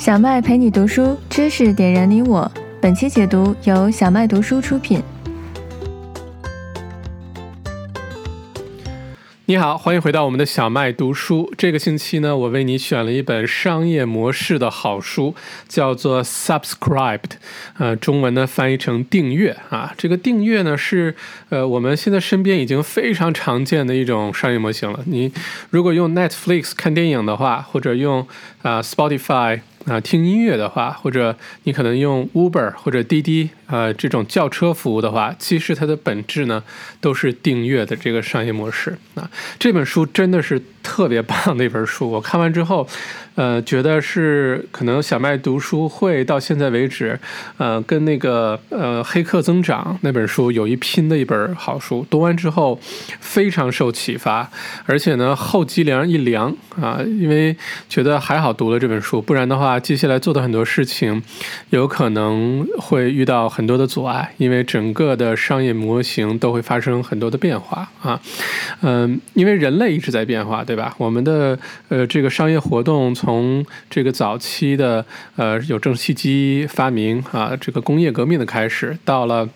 小麦陪你读书，知识点燃你我。本期解读由小麦读书出品。你好，欢迎回到我们的小麦读书。这个星期呢，我为你选了一本商业模式的好书，叫做 Subscribed，呃，中文呢翻译成订阅啊。这个订阅呢是呃我们现在身边已经非常常见的一种商业模型了。你如果用 Netflix 看电影的话，或者用啊 Spotify。啊，听音乐的话，或者你可能用 Uber 或者滴滴啊这种叫车服务的话，其实它的本质呢都是订阅的这个商业模式啊。这本书真的是特别棒的一本书，我看完之后。呃，觉得是可能小麦读书会到现在为止，呃，跟那个呃《黑客增长》那本书有一拼的一本好书。读完之后非常受启发，而且呢后脊梁一凉啊，因为觉得还好读了这本书，不然的话接下来做的很多事情有可能会遇到很多的阻碍，因为整个的商业模型都会发生很多的变化啊。嗯，因为人类一直在变化，对吧？我们的呃这个商业活动从这个早期的呃有蒸汽机发明啊，这个工业革命的开始，到了。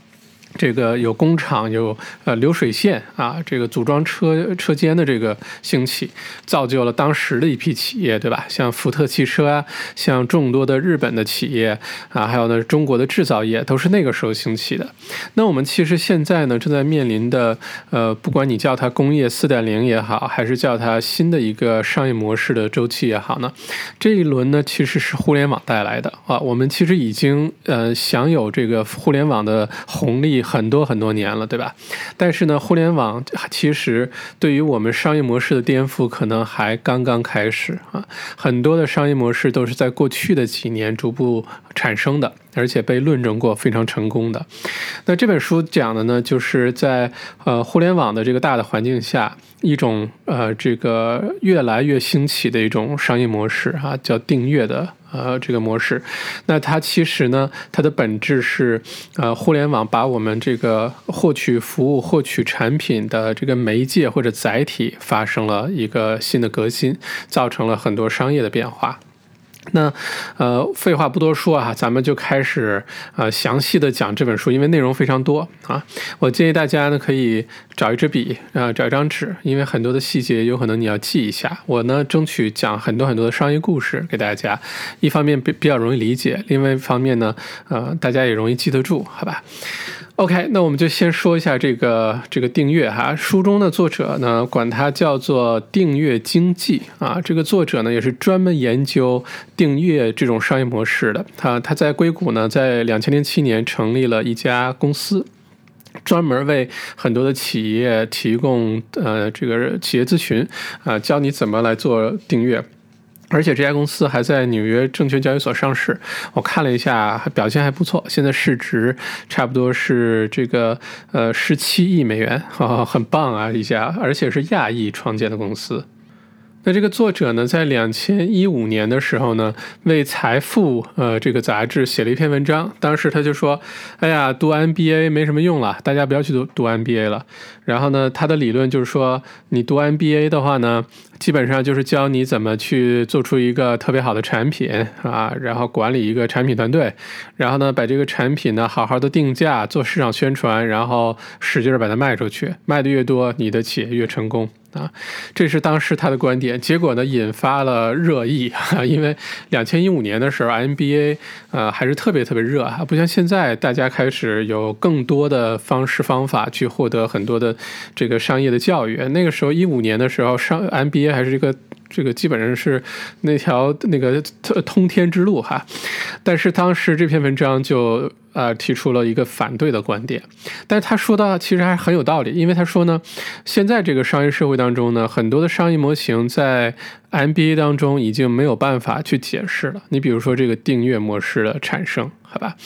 这个有工厂，有呃流水线啊，这个组装车车间的这个兴起，造就了当时的一批企业，对吧？像福特汽车啊，像众多的日本的企业啊，还有呢中国的制造业，都是那个时候兴起的。那我们其实现在呢，正在面临的呃，不管你叫它工业四点零也好，还是叫它新的一个商业模式的周期也好呢，这一轮呢其实是互联网带来的啊。我们其实已经呃享有这个互联网的红利。很多很多年了，对吧？但是呢，互联网其实对于我们商业模式的颠覆，可能还刚刚开始啊。很多的商业模式都是在过去的几年逐步产生的，而且被论证过非常成功的。那这本书讲的呢，就是在呃互联网的这个大的环境下，一种呃这个越来越兴起的一种商业模式啊，叫订阅的。呃，这个模式，那它其实呢，它的本质是，呃，互联网把我们这个获取服务、获取产品的这个媒介或者载体发生了一个新的革新，造成了很多商业的变化。那，呃，废话不多说啊，咱们就开始呃详细的讲这本书，因为内容非常多啊。我建议大家呢可以找一支笔啊，找一张纸，因为很多的细节有可能你要记一下。我呢争取讲很多很多的商业故事给大家，一方面比比较容易理解，另外一方面呢，呃，大家也容易记得住，好吧？OK，那我们就先说一下这个这个订阅哈。书中的作者呢，管它叫做订阅经济啊。这个作者呢，也是专门研究订阅这种商业模式的。他他在硅谷呢，在两千零七年成立了一家公司，专门为很多的企业提供呃这个企业咨询啊，教你怎么来做订阅。而且这家公司还在纽约证券交易所上市，我看了一下，表现还不错。现在市值差不多是这个呃十七亿美元，哈 很棒啊一家，而且是亚裔创建的公司。那这个作者呢，在两千一五年的时候呢，为《财富》呃这个杂志写了一篇文章。当时他就说：“哎呀，读 MBA 没什么用了，大家不要去读读 MBA 了。”然后呢，他的理论就是说，你读 MBA 的话呢，基本上就是教你怎么去做出一个特别好的产品啊，然后管理一个产品团队，然后呢，把这个产品呢好好的定价、做市场宣传，然后使劲儿把它卖出去，卖的越多，你的企业越成功。啊，这是当时他的观点，结果呢引发了热议啊，因为两千一五年的时候，MBA 呃还是特别特别热啊，不像现在大家开始有更多的方式方法去获得很多的这个商业的教育。那个时候一五年的时候，上 MBA 还是一个这个基本上是那条那个通天之路哈，但是当时这篇文章就。呃，提出了一个反对的观点，但是他说的其实还很有道理，因为他说呢，现在这个商业社会当中呢，很多的商业模型在 MBA 当中已经没有办法去解释了。你比如说这个订阅模式的产生，好吧？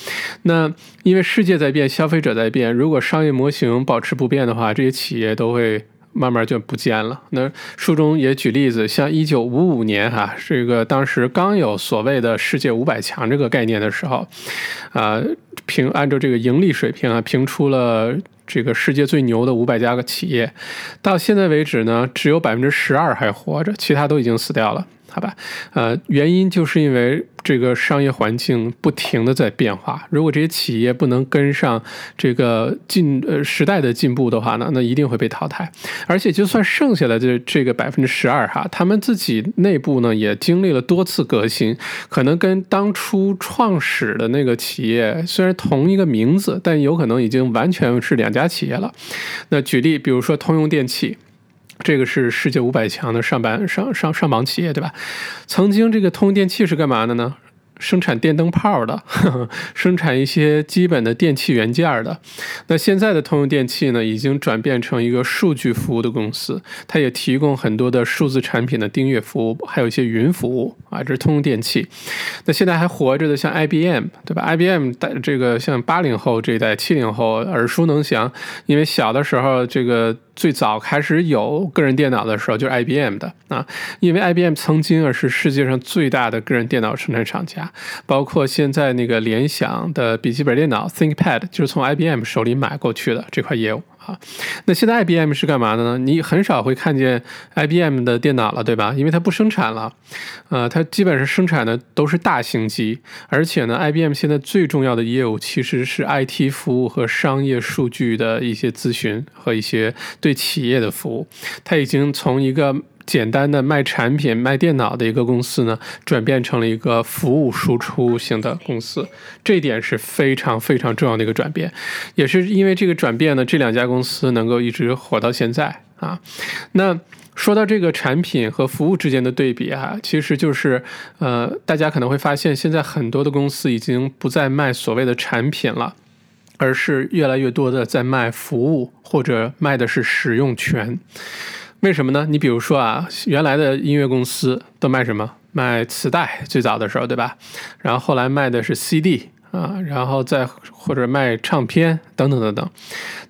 那因为世界在变，消费者在变，如果商业模型保持不变的话，这些企业都会。慢慢就不见了。那书中也举例子，像一九五五年哈，这个当时刚有所谓的世界五百强这个概念的时候，啊，评按照这个盈利水平啊，评出了这个世界最牛的五百家个企业，到现在为止呢，只有百分之十二还活着，其他都已经死掉了，好吧？呃，原因就是因为。这个商业环境不停的在变化，如果这些企业不能跟上这个进呃时代的进步的话呢，那一定会被淘汰。而且就算剩下的这这个百分之十二哈，他们自己内部呢也经历了多次革新，可能跟当初创始的那个企业虽然同一个名字，但有可能已经完全是两家企业了。那举例，比如说通用电气。这个是世界五百强的上榜上上上榜企业，对吧？曾经这个通用电气是干嘛的呢？生产电灯泡的呵呵，生产一些基本的电器元件的。那现在的通用电器呢，已经转变成一个数据服务的公司，它也提供很多的数字产品的订阅服务，还有一些云服务啊。这是通用电器。那现在还活着的像 IBM，对吧？IBM 带这个像八零后这一代、七零后耳熟能详，因为小的时候这个。最早开始有个人电脑的时候，就是 IBM 的啊，因为 IBM 曾经啊是世界上最大的个人电脑生产厂家，包括现在那个联想的笔记本电脑 ThinkPad 就是从 IBM 手里买过去的这块业务。啊，那现在 IBM 是干嘛的呢？你很少会看见 IBM 的电脑了，对吧？因为它不生产了，呃，它基本上生产的都是大型机，而且呢，IBM 现在最重要的业务其实是 IT 服务和商业数据的一些咨询和一些对企业的服务，它已经从一个。简单的卖产品、卖电脑的一个公司呢，转变成了一个服务输出型的公司，这一点是非常非常重要的一个转变，也是因为这个转变呢，这两家公司能够一直火到现在啊。那说到这个产品和服务之间的对比啊，其实就是呃，大家可能会发现，现在很多的公司已经不再卖所谓的产品了，而是越来越多的在卖服务，或者卖的是使用权。为什么呢？你比如说啊，原来的音乐公司都卖什么？卖磁带，最早的时候，对吧？然后后来卖的是 CD 啊，然后再或者卖唱片等等等等。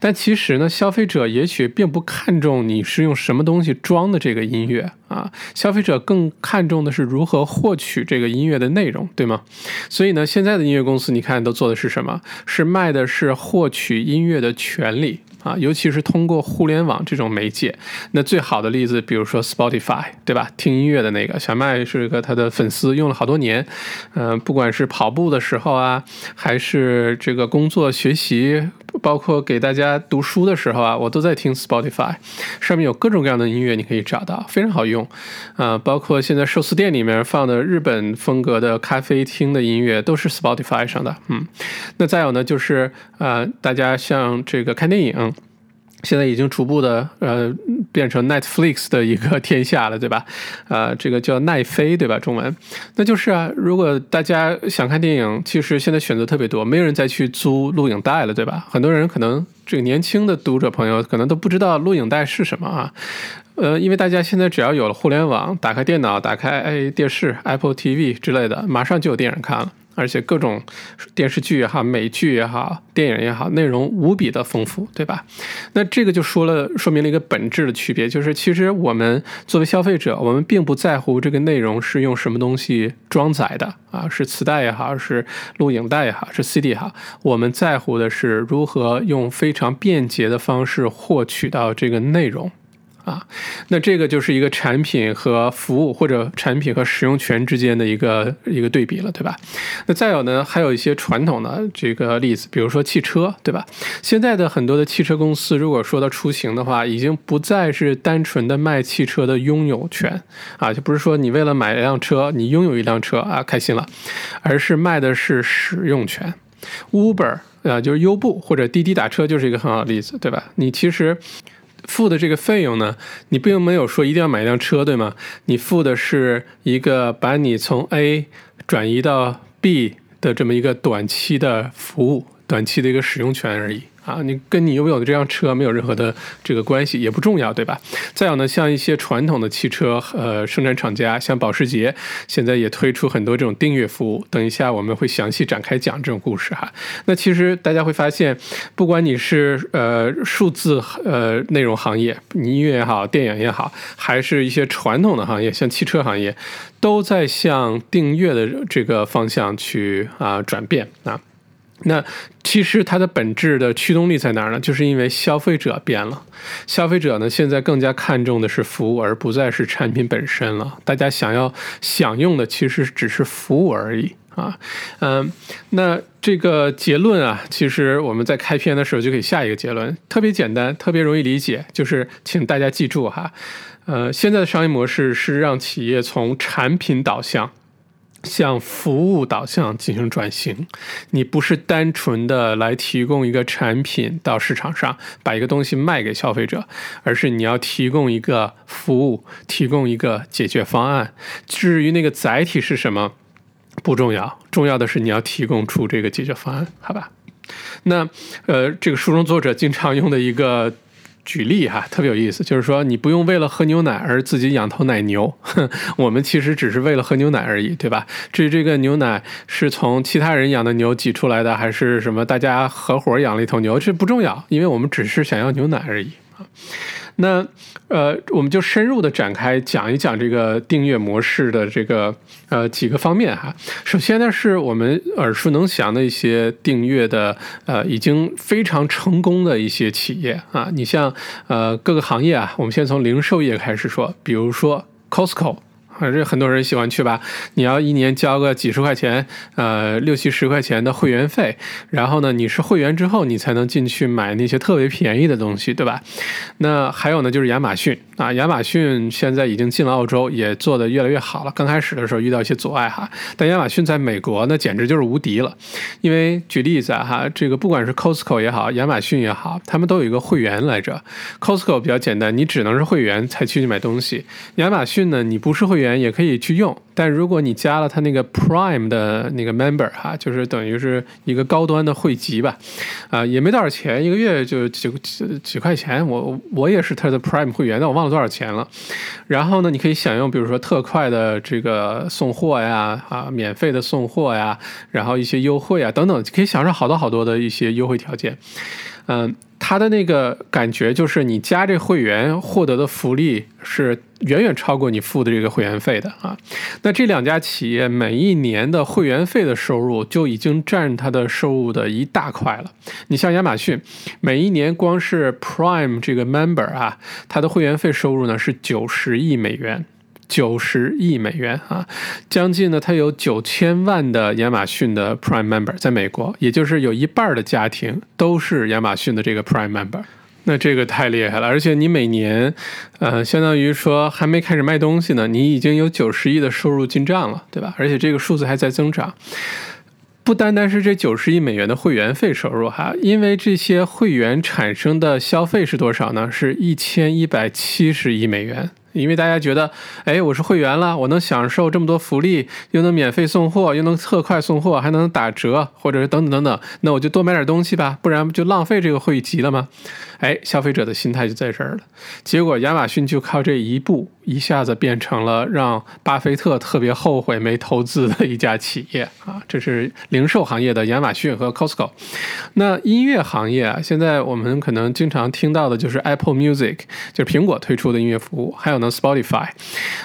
但其实呢，消费者也许并不看重你是用什么东西装的这个音乐啊，消费者更看重的是如何获取这个音乐的内容，对吗？所以呢，现在的音乐公司，你看都做的是什么？是卖的是获取音乐的权利。啊，尤其是通过互联网这种媒介，那最好的例子，比如说 Spotify，对吧？听音乐的那个小麦是一个他的粉丝，用了好多年。嗯，不管是跑步的时候啊，还是这个工作学习，包括给大家读书的时候啊，我都在听 Spotify，上面有各种各样的音乐，你可以找到，非常好用。啊，包括现在寿司店里面放的日本风格的咖啡厅的音乐，都是 Spotify 上的。嗯，那再有呢，就是呃，大家像这个看电影。现在已经逐步的呃变成 Netflix 的一个天下了，对吧？啊，这个叫奈飞，对吧？中文，那就是啊，如果大家想看电影，其实现在选择特别多，没有人再去租录影带了，对吧？很多人可能这个年轻的读者朋友可能都不知道录影带是什么啊，呃，因为大家现在只要有了互联网，打开电脑，打开哎电视 Apple TV 之类的，马上就有电影看了。而且各种电视剧也好，美剧也好，电影也好，内容无比的丰富，对吧？那这个就说了，说明了一个本质的区别，就是其实我们作为消费者，我们并不在乎这个内容是用什么东西装载的啊，是磁带也好，是录影带也好，是 CD 也好，我们在乎的是如何用非常便捷的方式获取到这个内容。啊，那这个就是一个产品和服务，或者产品和使用权之间的一个一个对比了，对吧？那再有呢，还有一些传统的这个例子，比如说汽车，对吧？现在的很多的汽车公司，如果说到出行的话，已经不再是单纯的卖汽车的拥有权啊，就不是说你为了买一辆车，你拥有一辆车啊开心了，而是卖的是使用权。Uber 啊，就是优步或者滴滴打车，就是一个很好的例子，对吧？你其实。付的这个费用呢，你并没有说一定要买一辆车，对吗？你付的是一个把你从 A 转移到 B 的这么一个短期的服务，短期的一个使用权而已。啊，你跟你拥有没有这辆车没有任何的这个关系，也不重要，对吧？再有呢，像一些传统的汽车呃生产厂家，像保时捷，现在也推出很多这种订阅服务。等一下我们会详细展开讲这种故事哈。那其实大家会发现，不管你是呃数字呃内容行业，你音乐也好，电影也好，还是一些传统的行业，像汽车行业，都在向订阅的这个方向去啊转变啊。那其实它的本质的驱动力在哪儿呢？就是因为消费者变了，消费者呢现在更加看重的是服务，而不再是产品本身了。大家想要享用的其实只是服务而已啊。嗯，那这个结论啊，其实我们在开篇的时候就可以下一个结论，特别简单，特别容易理解，就是请大家记住哈，呃，现在的商业模式是让企业从产品导向。向服务导向进行转型，你不是单纯的来提供一个产品到市场上，把一个东西卖给消费者，而是你要提供一个服务，提供一个解决方案。至于那个载体是什么，不重要，重要的是你要提供出这个解决方案，好吧？那呃，这个书中作者经常用的一个。举例哈，特别有意思，就是说你不用为了喝牛奶而自己养头奶牛，我们其实只是为了喝牛奶而已，对吧？至于这个牛奶是从其他人养的牛挤出来的，还是什么大家合伙养了一头牛，这不重要，因为我们只是想要牛奶而已啊。那呃，我们就深入的展开讲一讲这个订阅模式的这个呃几个方面哈。首先呢，是我们耳熟能详的一些订阅的呃已经非常成功的一些企业啊。你像呃各个行业啊，我们先从零售业开始说，比如说 Costco。反正很多人喜欢去吧，你要一年交个几十块钱，呃，六七十块钱的会员费，然后呢，你是会员之后，你才能进去买那些特别便宜的东西，对吧？那还有呢，就是亚马逊啊，亚马逊现在已经进了澳洲，也做得越来越好了。刚开始的时候遇到一些阻碍哈，但亚马逊在美国那简直就是无敌了。因为举例子啊哈，这个不管是 Costco 也好，亚马逊也好，他们都有一个会员来着。Costco 比较简单，你只能是会员才去买东西。亚马逊呢，你不是会员。也可以去用，但如果你加了他那个 Prime 的那个 Member 哈，就是等于是一个高端的会籍吧，啊，也没多少钱，一个月就几几几块钱。我我也是他的 Prime 会员，但我忘了多少钱了。然后呢，你可以享用比如说特快的这个送货呀，啊，免费的送货呀，然后一些优惠啊等等，可以享受好多好多的一些优惠条件。嗯，他的那个感觉就是你加这会员获得的福利是远远超过你付的这个会员费的啊。那这两家企业每一年的会员费的收入就已经占它的收入的一大块了。你像亚马逊，每一年光是 Prime 这个 Member 啊，它的会员费收入呢是九十亿美元。九十亿美元啊，将近呢，它有九千万的亚马逊的 Prime Member 在美国，也就是有一半的家庭都是亚马逊的这个 Prime Member。那这个太厉害了，而且你每年，呃，相当于说还没开始卖东西呢，你已经有九十亿的收入进账了，对吧？而且这个数字还在增长。不单单是这九十亿美元的会员费收入哈，因为这些会员产生的消费是多少呢？是一千一百七十亿美元。因为大家觉得，哎，我是会员了，我能享受这么多福利，又能免费送货，又能特快送货，还能打折，或者是等等等等，那我就多买点东西吧，不然就浪费这个会籍了吗？哎，消费者的心态就在这儿了。结果亚马逊就靠这一步，一下子变成了让巴菲特特别后悔没投资的一家企业啊！这是零售行业的亚马逊和 Costco。那音乐行业啊，现在我们可能经常听到的就是 Apple Music，就是苹果推出的音乐服务，还有呢 Spotify。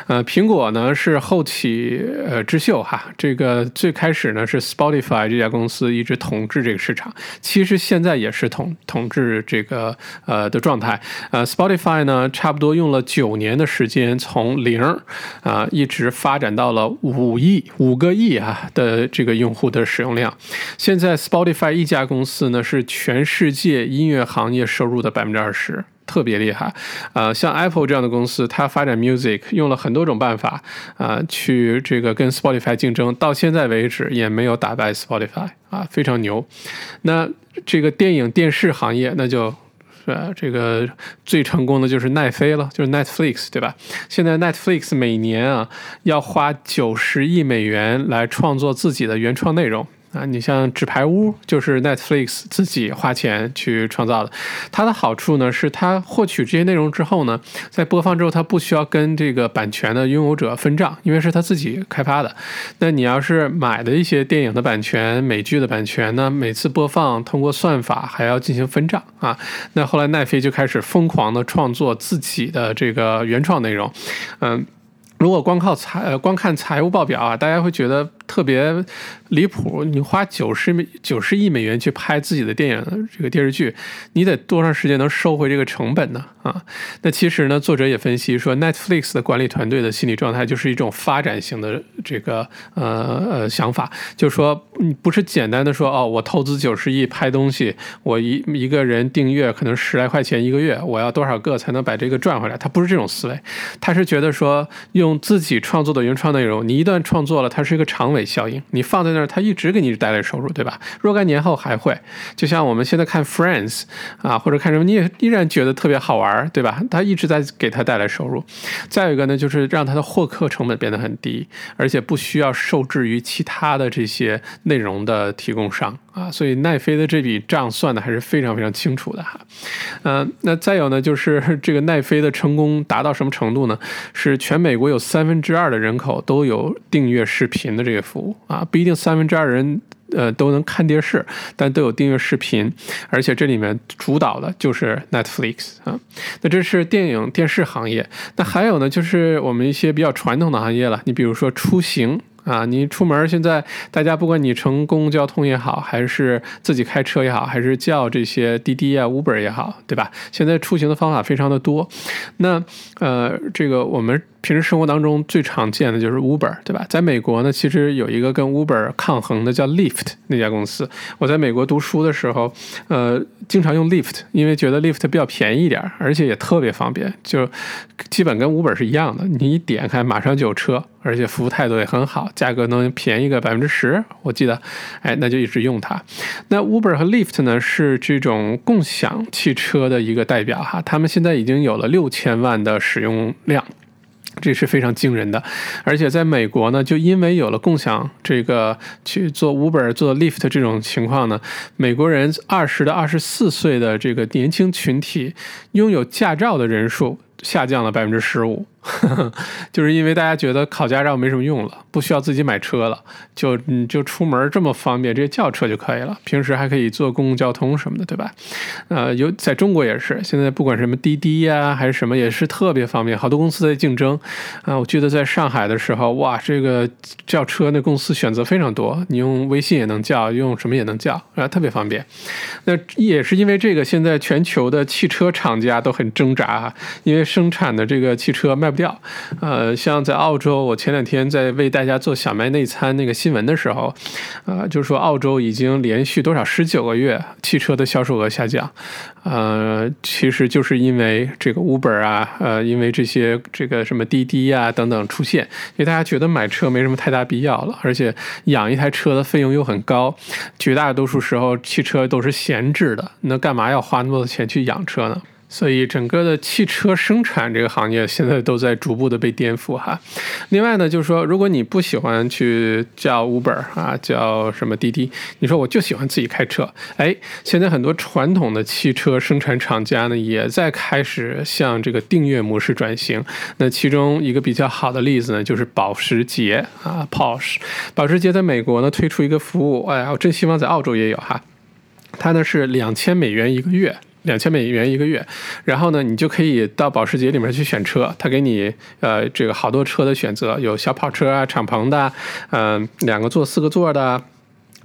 呃，苹果呢是后起呃之秀哈，这个最开始呢是 Spotify 这家公司一直统治这个市场，其实现在也是统统治这个。呃的状态，呃，Spotify 呢，差不多用了九年的时间，从零啊一直发展到了五亿五个亿啊的这个用户的使用量。现在 Spotify 一家公司呢，是全世界音乐行业收入的百分之二十，特别厉害。呃，像 Apple 这样的公司，它发展 music 用了很多种办法啊，去这个跟 Spotify 竞争，到现在为止也没有打败 Spotify 啊，非常牛。那这个电影电视行业，那就。是啊？这个最成功的就是奈飞了，就是 Netflix，对吧？现在 Netflix 每年啊要花九十亿美元来创作自己的原创内容。啊，你像《纸牌屋》就是 Netflix 自己花钱去创造的，它的好处呢是它获取这些内容之后呢，在播放之后它不需要跟这个版权的拥有者分账，因为是它自己开发的。那你要是买的一些电影的版权、美剧的版权呢，每次播放通过算法还要进行分账啊。那后来奈飞就开始疯狂的创作自己的这个原创内容，嗯。如果光靠财呃光看财务报表啊，大家会觉得特别离谱。你花九十美九十亿美元去拍自己的电影这个电视剧，你得多长时间能收回这个成本呢？啊，那其实呢，作者也分析说，Netflix 的管理团队的心理状态就是一种发展型的这个呃呃想法，就是说你不是简单的说哦，我投资九十亿拍东西，我一一个人订阅可能十来块钱一个月，我要多少个才能把这个赚回来？他不是这种思维，他是觉得说用自己创作的原创内容，你一旦创作了，它是一个长尾效应，你放在那儿，它一直给你带来收入，对吧？若干年后还会，就像我们现在看 Friends 啊，或者看什么，你也依然觉得特别好玩。对吧？他一直在给他带来收入。再有一个呢，就是让他的获客成本变得很低，而且不需要受制于其他的这些内容的提供商啊。所以奈飞的这笔账算的还是非常非常清楚的哈。嗯，那再有呢，就是这个奈飞的成功达到什么程度呢？是全美国有三分之二的人口都有订阅视频的这个服务啊，不一定三分之二人。呃，都能看电视，但都有订阅视频，而且这里面主导的就是 Netflix 啊。那这是电影电视行业，那还有呢，就是我们一些比较传统的行业了。你比如说出行。啊，你出门现在大家不管你乘公共交通也好，还是自己开车也好，还是叫这些滴滴啊、Uber 也好，对吧？现在出行的方法非常的多。那呃，这个我们平时生活当中最常见的就是 Uber，对吧？在美国呢，其实有一个跟 Uber 抗衡的叫 Lyft 那家公司。我在美国读书的时候，呃，经常用 Lyft，因为觉得 Lyft 比较便宜一点，而且也特别方便，就基本跟 Uber 是一样的。你一点开，马上就有车。而且服务态度也很好，价格能便宜个百分之十，我记得，哎，那就一直用它。那 Uber 和 Lyft 呢，是这种共享汽车的一个代表哈，他们现在已经有了六千万的使用量，这是非常惊人的。而且在美国呢，就因为有了共享这个去做 Uber、做 Lyft 这种情况呢，美国人二十到二十四岁的这个年轻群体拥有驾照的人数下降了百分之十五。就是因为大家觉得考驾照没什么用了，不需要自己买车了，就你就出门这么方便，直接叫车就可以了。平时还可以坐公共交通什么的，对吧？呃，有在中国也是，现在不管什么滴滴呀还是什么，也是特别方便，好多公司在竞争。啊，我记得在上海的时候，哇，这个叫车那公司选择非常多，你用微信也能叫，用什么也能叫，啊，特别方便。那也是因为这个，现在全球的汽车厂家都很挣扎，因为生产的这个汽车卖。不掉，呃，像在澳洲，我前两天在为大家做小麦内参那个新闻的时候，啊，就是说澳洲已经连续多少十九个月汽车的销售额下降，呃，其实就是因为这个 Uber 啊，呃，因为这些这个什么滴滴啊等等出现，因为大家觉得买车没什么太大必要了，而且养一台车的费用又很高，绝大多数时候汽车都是闲置的，那干嘛要花那么多钱去养车呢？所以整个的汽车生产这个行业现在都在逐步的被颠覆哈。另外呢，就是说，如果你不喜欢去叫 Uber 啊，叫什么滴滴，你说我就喜欢自己开车，哎，现在很多传统的汽车生产厂家呢，也在开始向这个订阅模式转型。那其中一个比较好的例子呢，就是保时捷啊，Porsche。保时捷在美国呢推出一个服务，哎呀，我真希望在澳洲也有哈。它呢是两千美元一个月。两千美元一个月，然后呢，你就可以到保时捷里面去选车，他给你呃这个好多车的选择，有小跑车啊、敞篷的，嗯，两个座、四个座的。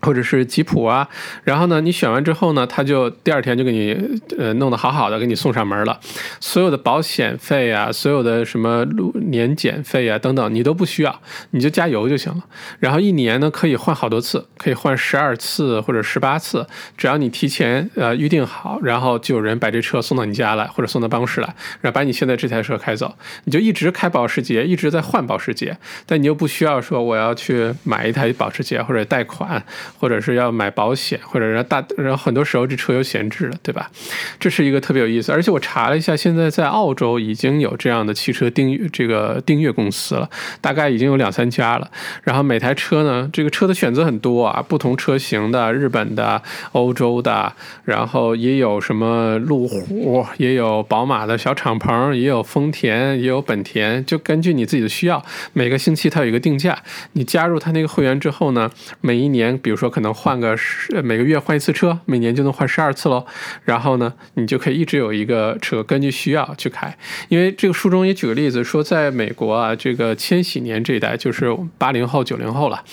或者是吉普啊，然后呢，你选完之后呢，他就第二天就给你呃弄得好好的，给你送上门了。所有的保险费啊，所有的什么路年检费啊等等，你都不需要，你就加油就行了。然后一年呢可以换好多次，可以换十二次或者十八次，只要你提前呃预定好，然后就有人把这车送到你家来，或者送到办公室来，然后把你现在这台车开走，你就一直开保时捷，一直在换保时捷，但你又不需要说我要去买一台保时捷或者贷款。或者是要买保险，或者是大，然后很多时候这车有闲置的，对吧？这是一个特别有意思。而且我查了一下，现在在澳洲已经有这样的汽车订阅这个订阅公司了，大概已经有两三家了。然后每台车呢，这个车的选择很多啊，不同车型的，日本的、欧洲的，然后也有什么路虎，也有宝马的小敞篷，也有丰田，也有本田，就根据你自己的需要，每个星期它有一个定价。你加入它那个会员之后呢，每一年，比如。说可能换个十每个月换一次车，每年就能换十二次喽。然后呢，你就可以一直有一个车，根据需要去开。因为这个书中也举个例子说，在美国啊，这个千禧年这一代就是八零后、九零后了，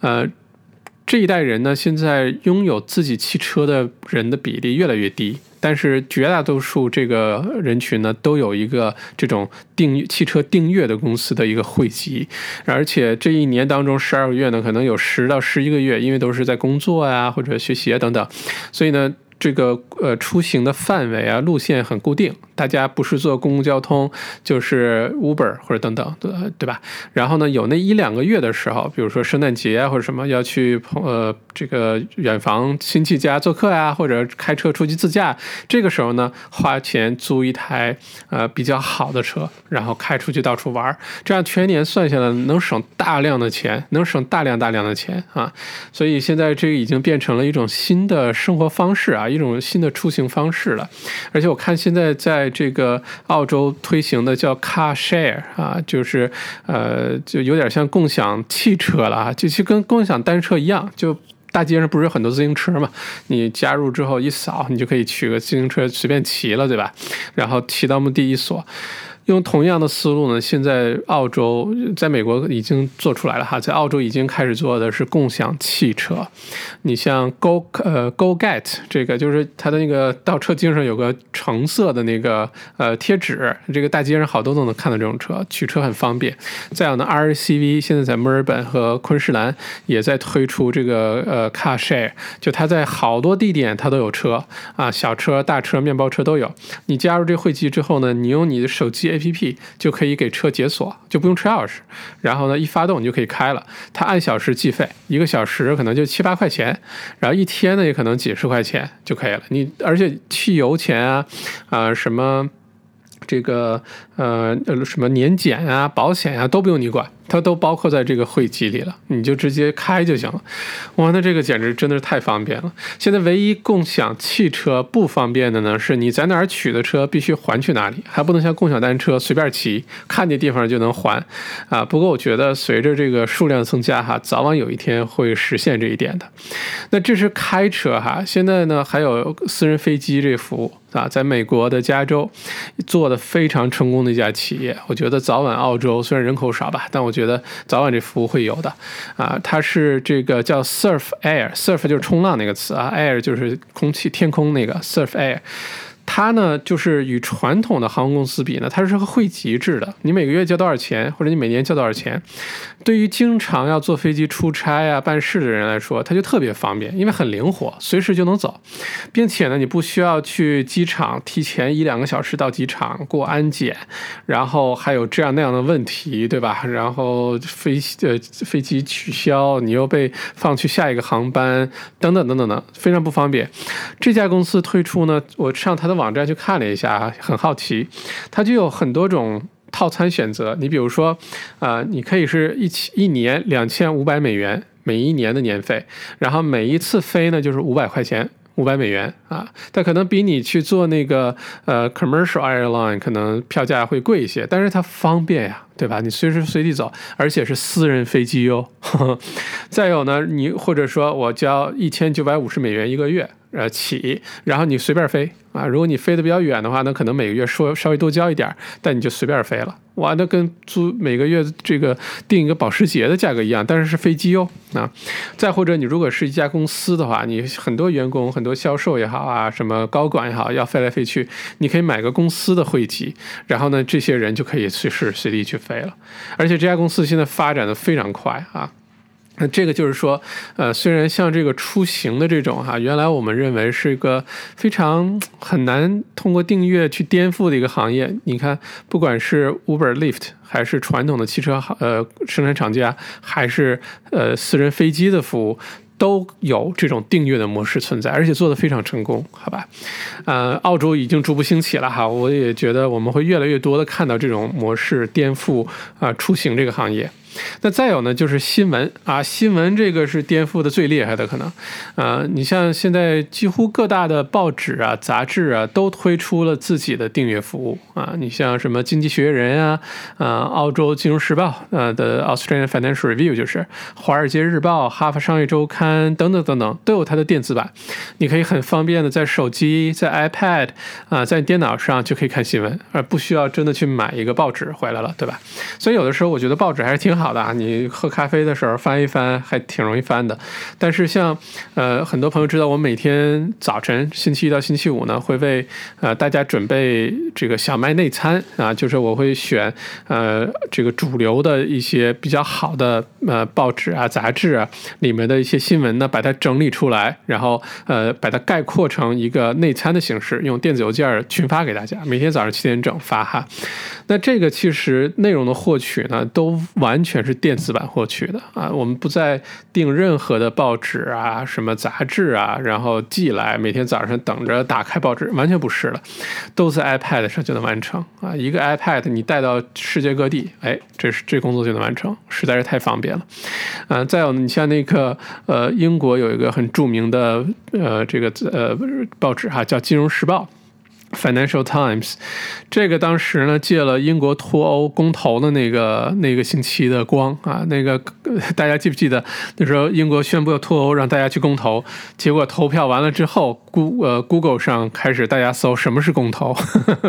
呃。这一代人呢，现在拥有自己汽车的人的比例越来越低，但是绝大多数这个人群呢，都有一个这种订汽车订阅的公司的一个汇集，而且这一年当中十二个月呢，可能有十到十一个月，因为都是在工作啊或者学习啊等等，所以呢，这个呃出行的范围啊路线很固定。大家不是坐公共交通，就是 Uber 或者等等，对对吧？然后呢，有那一两个月的时候，比如说圣诞节啊或者什么要去朋呃这个远房亲戚家做客呀，或者开车出去自驾，这个时候呢，花钱租一台呃比较好的车，然后开出去到处玩，这样全年算下来能省大量的钱，能省大量大量的钱啊！所以现在这个已经变成了一种新的生活方式啊，一种新的出行方式了。而且我看现在在这个澳洲推行的叫 Car Share 啊，就是呃，就有点像共享汽车了啊，就就跟共享单车一样，就大街上不是有很多自行车嘛，你加入之后一扫，你就可以取个自行车随便骑了，对吧？然后骑到目的地锁。用同样的思路呢，现在澳洲在美国已经做出来了哈，在澳洲已经开始做的是共享汽车。你像 Go 呃 Go Get 这个，就是它的那个倒车镜上有个橙色的那个呃贴纸，这个大街上好多都能看到这种车，取车很方便。再有呢，RCV 现在在墨尔本和昆士兰也在推出这个呃 Car Share，就它在好多地点它都有车啊，小车、大车、面包车都有。你加入这会籍之后呢，你用你的手机。A P P 就可以给车解锁，就不用车钥匙，然后呢，一发动你就可以开了。它按小时计费，一个小时可能就七八块钱，然后一天呢也可能几十块钱就可以了。你而且汽油钱啊，啊什么这个呃什么年检啊、保险啊都不用你管。它都包括在这个汇集里了，你就直接开就行了。哇，那这个简直真的是太方便了。现在唯一共享汽车不方便的呢，是你在哪儿取的车必须还去哪里，还不能像共享单车随便骑，看见地方就能还啊。不过我觉得随着这个数量增加哈，早晚有一天会实现这一点的。那这是开车哈，现在呢还有私人飞机这服务啊，在美国的加州做的非常成功的一家企业，我觉得早晚澳洲虽然人口少吧，但我。觉得早晚这服务会有的，啊，它是这个叫 Surf Air，Surf 就是冲浪那个词啊，Air 就是空气天空那个 Surf Air。它呢，就是与传统的航空公司比呢，它是个汇集制的。你每个月交多少钱，或者你每年交多少钱，对于经常要坐飞机出差啊、办事的人来说，它就特别方便，因为很灵活，随时就能走，并且呢，你不需要去机场提前一两个小时到机场过安检，然后还有这样那样的问题，对吧？然后飞呃飞机取消，你又被放去下一个航班，等等等等等，非常不方便。这家公司推出呢，我上它的。网站去看了一下啊，很好奇，它就有很多种套餐选择。你比如说，啊，你可以是一起一年两千五百美元每一年的年费，然后每一次飞呢就是五百块钱。五百美元啊，但可能比你去做那个呃 commercial airline 可能票价会贵一些，但是它方便呀，对吧？你随时随地走，而且是私人飞机哟。再有呢，你或者说我交一千九百五十美元一个月呃起，然后你随便飞啊。如果你飞得比较远的话，那可能每个月说稍微多交一点，但你就随便飞了。哇，那跟租每个月这个订一个保时捷的价格一样，但是是飞机哦啊。再或者你如果是一家公司的话，你很多员工、很多销售也好啊，什么高管也好，要飞来飞去，你可以买个公司的会籍，然后呢，这些人就可以随时随地去飞了。而且这家公司现在发展的非常快啊。那这个就是说，呃，虽然像这个出行的这种哈，原来我们认为是一个非常很难通过订阅去颠覆的一个行业。你看，不管是 Uber、Lyft，还是传统的汽车行呃生产厂家，还是呃私人飞机的服务，都有这种订阅的模式存在，而且做得非常成功，好吧？呃，澳洲已经逐步兴起了哈，我也觉得我们会越来越多的看到这种模式颠覆啊出行这个行业。那再有呢，就是新闻啊，新闻这个是颠覆的最厉害的可能。啊，你像现在几乎各大的报纸啊、杂志啊都推出了自己的订阅服务啊。你像什么《经济学人》啊、啊《澳洲金融时报》呃的 Australian Financial Review，就是《华尔街日报》、《哈佛商业周刊》等等等等，都有它的电子版。你可以很方便的在手机、在 iPad 啊、在电脑上就可以看新闻，而不需要真的去买一个报纸回来了，对吧？所以有的时候我觉得报纸还是挺好好的啊，你喝咖啡的时候翻一翻，还挺容易翻的。但是像呃很多朋友知道，我每天早晨星期一到星期五呢，会为呃大家准备这个小麦内参啊，就是我会选呃这个主流的一些比较好的呃报纸啊、杂志啊里面的一些新闻呢，把它整理出来，然后呃把它概括成一个内参的形式，用电子邮件群发给大家，每天早上七点整发哈。那这个其实内容的获取呢，都完全全是电子版获取的啊，我们不再订任何的报纸啊、什么杂志啊，然后寄来，每天早上等着打开报纸，完全不是了，都在 iPad 上就能完成啊。一个 iPad 你带到世界各地，哎，这是这工作就能完成，实在是太方便了。啊，再有你像那个呃，英国有一个很著名的呃这个呃报纸哈，叫《金融时报》。Financial Times，这个当时呢借了英国脱欧公投的那个那个星期的光啊，那个大家记不记得那时候英国宣布要脱欧，让大家去公投，结果投票完了之后，Go 呃 Google 上开始大家搜什么是公投，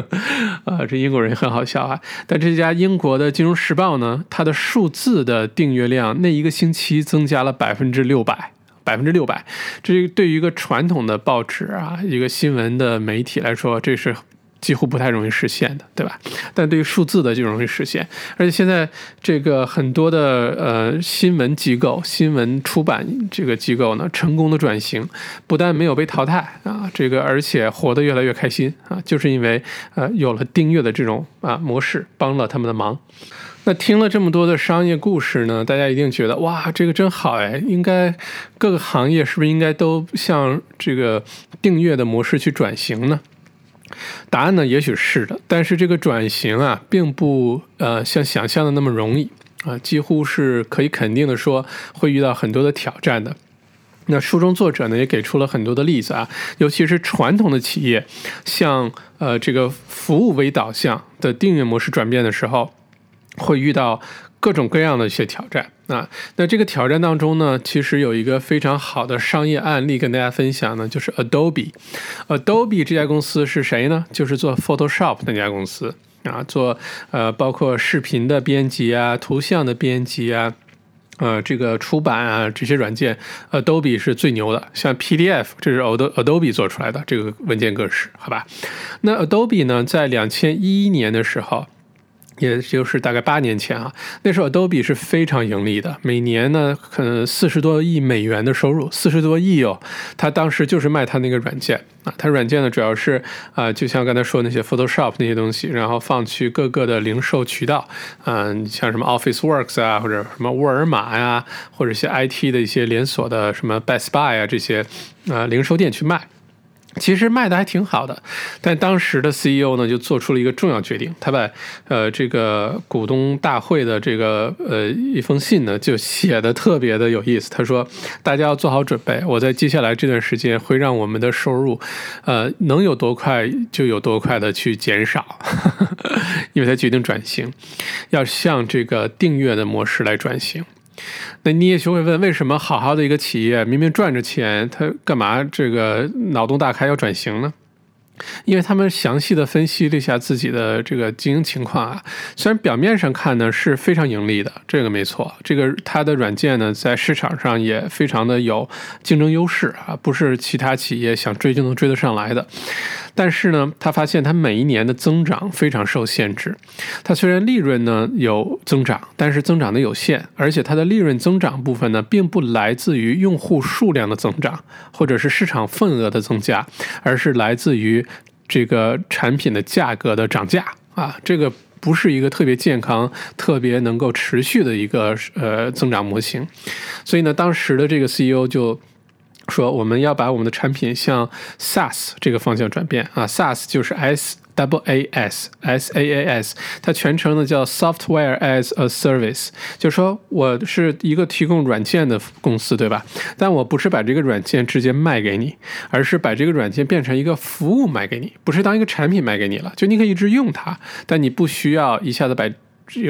啊，这英国人很好笑啊。但这家英国的《金融时报》呢，它的数字的订阅量那一个星期增加了百分之六百。百分之六百，这对于一个传统的报纸啊，一个新闻的媒体来说，这是几乎不太容易实现的，对吧？但对于数字的就容易实现。而且现在这个很多的呃新闻机构、新闻出版这个机构呢，成功的转型，不但没有被淘汰啊，这个而且活得越来越开心啊，就是因为呃有了订阅的这种啊模式，帮了他们的忙。那听了这么多的商业故事呢，大家一定觉得哇，这个真好哎！应该各个行业是不是应该都向这个订阅的模式去转型呢？答案呢，也许是的，但是这个转型啊，并不呃像想象的那么容易啊，几乎是可以肯定的说，会遇到很多的挑战的。那书中作者呢，也给出了很多的例子啊，尤其是传统的企业，向呃这个服务为导向的订阅模式转变的时候。会遇到各种各样的一些挑战啊，那这个挑战当中呢，其实有一个非常好的商业案例跟大家分享呢，就是 Adobe。Adobe 这家公司是谁呢？就是做 Photoshop 那家公司啊，做呃包括视频的编辑啊、图像的编辑啊、呃这个出版啊这些软件，Adobe 是最牛的。像 PDF，这是 Adobe 做出来的这个文件格式，好吧？那 Adobe 呢，在两千一一年的时候。也就是大概八年前啊，那时候 Adobe 是非常盈利的，每年呢可能四十多亿美元的收入，四十多亿哦。他当时就是卖他那个软件啊，他软件呢主要是啊，就像刚才说那些 Photoshop 那些东西，然后放去各个的零售渠道，嗯，像什么 Office Works 啊，或者什么沃尔玛呀，或者一些 IT 的一些连锁的什么 Best Buy 啊这些啊零售店去卖。其实卖的还挺好的，但当时的 CEO 呢就做出了一个重要决定，他把呃这个股东大会的这个呃一封信呢就写的特别的有意思。他说：“大家要做好准备，我在接下来这段时间会让我们的收入，呃能有多快就有多快的去减少，因为他决定转型，要向这个订阅的模式来转型。”那你也学会问，为什么好好的一个企业明明赚着钱，他干嘛这个脑洞大开要转型呢？因为他们详细的分析了一下自己的这个经营情况啊，虽然表面上看呢是非常盈利的，这个没错，这个它的软件呢在市场上也非常的有竞争优势啊，不是其他企业想追就能追得上来的。但是呢，他发现他每一年的增长非常受限制。它虽然利润呢有增长，但是增长的有限，而且它的利润增长部分呢并不来自于用户数量的增长，或者是市场份额的增加，而是来自于。这个产品的价格的涨价啊，这个不是一个特别健康、特别能够持续的一个呃增长模型，所以呢，当时的这个 CEO 就说我们要把我们的产品向 SaaS 这个方向转变啊，SaaS 就是 S W A S S A A S，它全称呢叫 Software as a Service，就说我是一个提供软件的公司，对吧？但我不是把这个软件直接卖给你，而是把这个软件变成一个服务卖给你，不是当一个产品卖给你了，就你可以一直用它，但你不需要一下子把。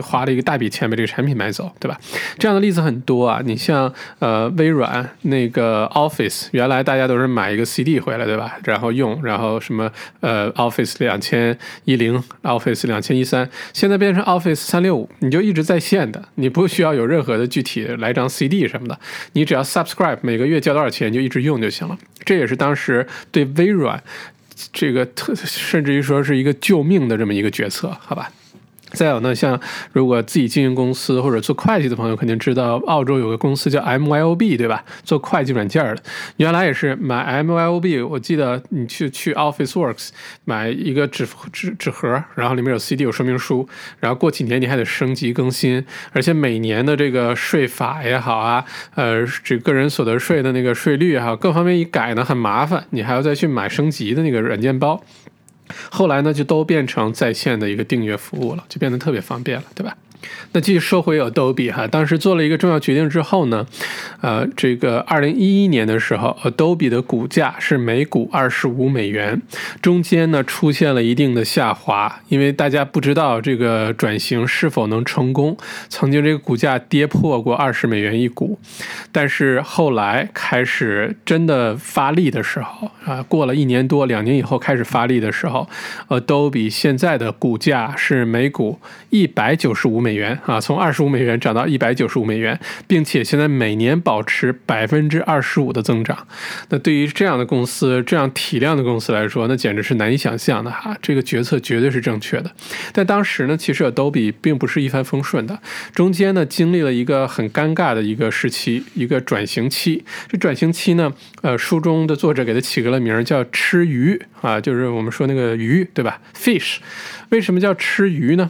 花了一个大笔钱把这个产品买走，对吧？这样的例子很多啊。你像呃微软那个 Office，原来大家都是买一个 CD 回来，对吧？然后用，然后什么呃 Office 两千一零、Office 两千一三，现在变成 Office 三六五，你就一直在线的，你不需要有任何的具体来张 CD 什么的，你只要 Subscribe 每个月交多少钱就一直用就行了。这也是当时对微软这个特甚至于说是一个救命的这么一个决策，好吧？再有呢，像如果自己经营公司或者做会计的朋友，肯定知道澳洲有个公司叫 MYOB，对吧？做会计软件的，原来也是买 MYOB。我记得你去去 OfficeWorks 买一个纸纸纸盒，然后里面有 CD 有说明书，然后过几年你还得升级更新，而且每年的这个税法也好啊，呃，这个人所得税的那个税率也好，各方面一改呢很麻烦，你还要再去买升级的那个软件包。后来呢，就都变成在线的一个订阅服务了，就变得特别方便了，对吧？那继续说回 Adobe 哈，当时做了一个重要决定之后呢，呃，这个二零一一年的时候，Adobe 的股价是每股二十五美元，中间呢出现了一定的下滑，因为大家不知道这个转型是否能成功，曾经这个股价跌破过二十美元一股，但是后来开始真的发力的时候啊，过了一年多两年以后开始发力的时候，Adobe 现在的股价是每股一百九十五美。美元啊，从二十五美元涨到一百九十五美元，并且现在每年保持百分之二十五的增长。那对于这样的公司、这样体量的公司来说，那简直是难以想象的哈。这个决策绝对是正确的。但当时呢，其实 Adobe 并不是一帆风顺的，中间呢经历了一个很尴尬的一个时期，一个转型期。这转型期呢，呃，书中的作者给它起个了名叫“吃鱼”啊，就是我们说那个鱼，对吧？Fish。为什么叫吃鱼呢？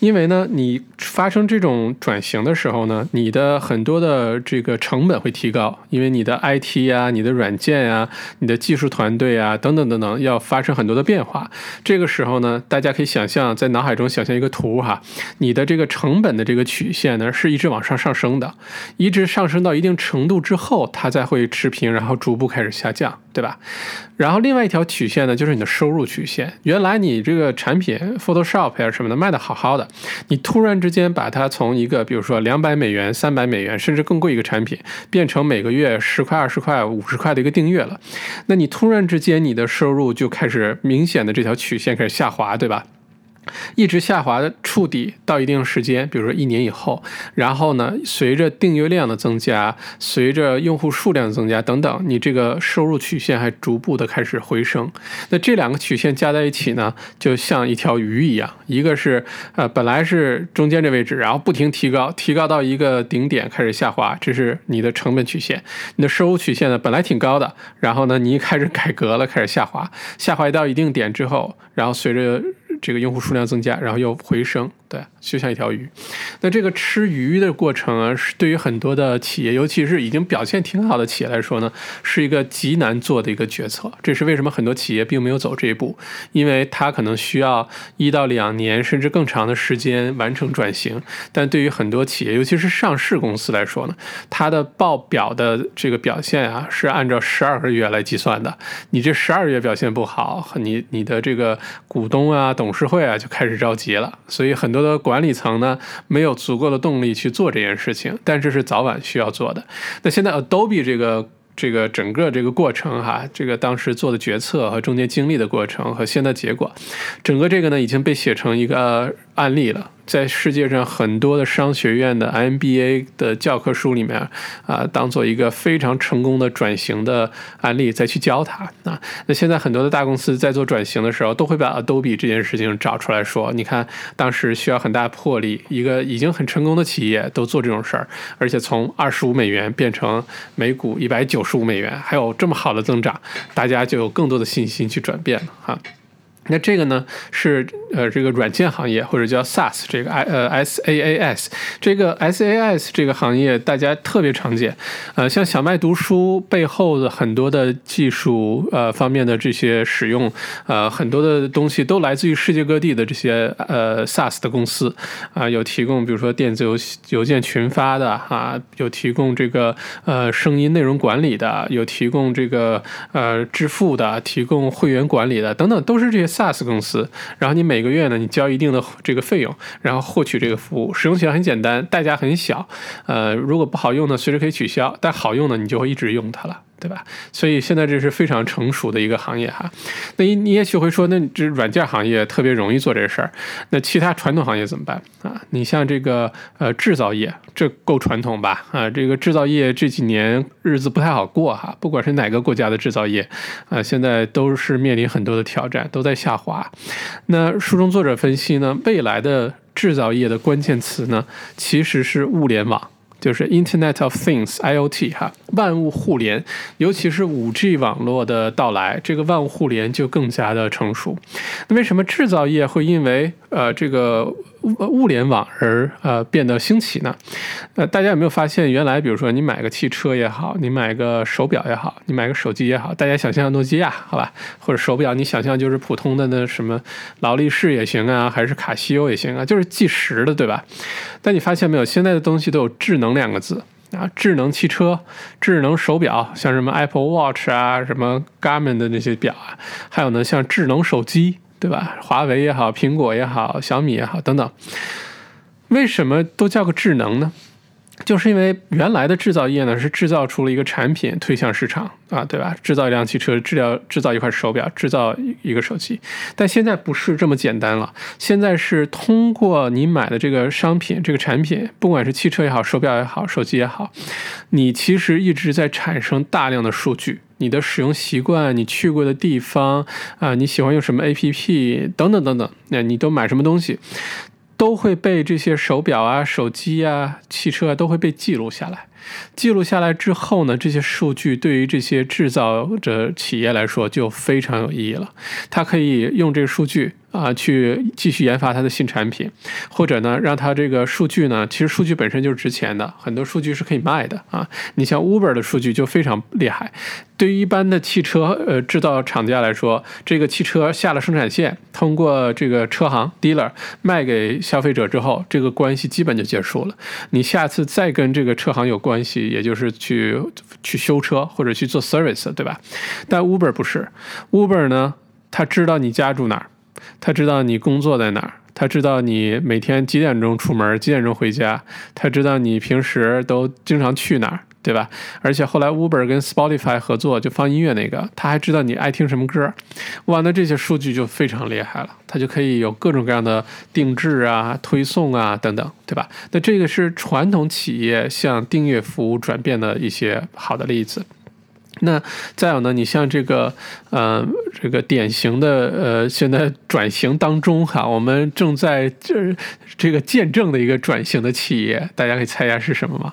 因为呢，你发生这种转型的时候呢，你的很多的这个成本会提高，因为你的 IT 呀、你的软件呀、你的技术团队啊等等等等要发生很多的变化。这个时候呢，大家可以想象，在脑海中想象一个图哈，你的这个成本的这个曲线呢，是一直往上上升的，一直上升到一定程度之后，它才会持平，然后逐步开始下降，对吧？然后另外一条曲线呢，就是你的收入曲线。原来你这个产品 Photoshop 呀什么的卖的好好的。你突然之间把它从一个，比如说两百美元、三百美元，甚至更贵一个产品，变成每个月十块、二十块、五十块的一个订阅了，那你突然之间你的收入就开始明显的这条曲线开始下滑，对吧？一直下滑的触底到一定时间，比如说一年以后，然后呢，随着订阅量的增加，随着用户数量的增加等等，你这个收入曲线还逐步的开始回升。那这两个曲线加在一起呢，就像一条鱼一样，一个是呃本来是中间这位置，然后不停提高，提高到一个顶点开始下滑，这是你的成本曲线。你的收入曲线呢，本来挺高的，然后呢，你一开始改革了，开始下滑，下滑到一定点之后，然后随着这个用户数量增加，然后又回升。对，就像一条鱼。那这个吃鱼的过程啊，是对于很多的企业，尤其是已经表现挺好的企业来说呢，是一个极难做的一个决策。这是为什么很多企业并没有走这一步，因为它可能需要一到两年甚至更长的时间完成转型。但对于很多企业，尤其是上市公司来说呢，它的报表的这个表现啊，是按照十二个月来计算的。你这十二月表现不好，你你的这个股东啊、董事会啊就开始着急了。所以很多。的管理层呢，没有足够的动力去做这件事情，但这是早晚需要做的。那现在 Adobe 这个这个整个这个过程哈，这个当时做的决策和中间经历的过程和现在结果，整个这个呢已经被写成一个案例了。在世界上很多的商学院的 MBA 的教科书里面啊，当做一个非常成功的转型的案例再去教它啊。那现在很多的大公司在做转型的时候，都会把 Adobe 这件事情找出来说，你看当时需要很大魄力，一个已经很成功的企业都做这种事儿，而且从二十五美元变成每股一百九十五美元，还有这么好的增长，大家就有更多的信心去转变了哈。那这个呢是呃这个软件行业或者叫 SaaS 这个 I 呃 SaaS 这个 SaaS 这个行业大家特别常见，呃像小麦读书背后的很多的技术呃方面的这些使用，呃很多的东西都来自于世界各地的这些呃 SaaS 的公司啊，有提供比如说电子邮邮件群发的啊，有提供这个呃声音内容管理的，有提供这个呃支付的，提供会员管理的等等，都是这些。SaaS 公司，然后你每每个月呢，你交一定的这个费用，然后获取这个服务，使用起来很简单，代价很小。呃，如果不好用呢，随时可以取消；但好用呢，你就会一直用它了。对吧？所以现在这是非常成熟的一个行业哈。那你你也许会说，那这软件行业特别容易做这事儿，那其他传统行业怎么办啊？你像这个呃制造业，这够传统吧？啊，这个制造业这几年日子不太好过哈。不管是哪个国家的制造业啊，现在都是面临很多的挑战，都在下滑。那书中作者分析呢，未来的制造业的关键词呢，其实是物联网。就是 Internet of Things（IoT） 哈，万物互联，尤其是 5G 网络的到来，这个万物互联就更加的成熟。那为什么制造业会因为呃这个？物物联网而呃变得兴起呢？呃，大家有没有发现，原来比如说你买个汽车也好，你买个手表也好，你买个手机也好，大家想象诺基亚好吧，或者手表你想象就是普通的那什么劳力士也行啊，还是卡西欧也行啊，就是计时的对吧？但你发现没有，现在的东西都有智能两个字啊，智能汽车、智能手表，像什么 Apple Watch 啊，什么 Garmin 的那些表啊，还有呢像智能手机。对吧？华为也好，苹果也好，小米也好，等等，为什么都叫个智能呢？就是因为原来的制造业呢，是制造出了一个产品推向市场啊，对吧？制造一辆汽车，制造制造一块手表，制造一个手机。但现在不是这么简单了，现在是通过你买的这个商品、这个产品，不管是汽车也好，手表也好，手机也好，你其实一直在产生大量的数据。你的使用习惯，你去过的地方啊，你喜欢用什么 APP 等等等等，那你都买什么东西，都会被这些手表啊、手机啊、汽车啊都会被记录下来。记录下来之后呢，这些数据对于这些制造者企业来说就非常有意义了。它可以用这个数据。啊，去继续研发它的新产品，或者呢，让它这个数据呢，其实数据本身就是值钱的，很多数据是可以卖的啊。你像 Uber 的数据就非常厉害，对于一般的汽车呃制造厂家来说，这个汽车下了生产线，通过这个车行 dealer 卖给消费者之后，这个关系基本就结束了。你下次再跟这个车行有关系，也就是去去修车或者去做 service，对吧？但 Uber 不是，Uber 呢，他知道你家住哪儿。他知道你工作在哪儿，他知道你每天几点钟出门，几点钟回家，他知道你平时都经常去哪儿，对吧？而且后来 Uber 跟 Spotify 合作，就放音乐那个，他还知道你爱听什么歌，哇，那这些数据就非常厉害了，他就可以有各种各样的定制啊、推送啊等等，对吧？那这个是传统企业向订阅服务转变的一些好的例子。那再有呢？你像这个，呃，这个典型的，呃，现在转型当中哈，我们正在这这个见证的一个转型的企业，大家可以猜一下是什么吗？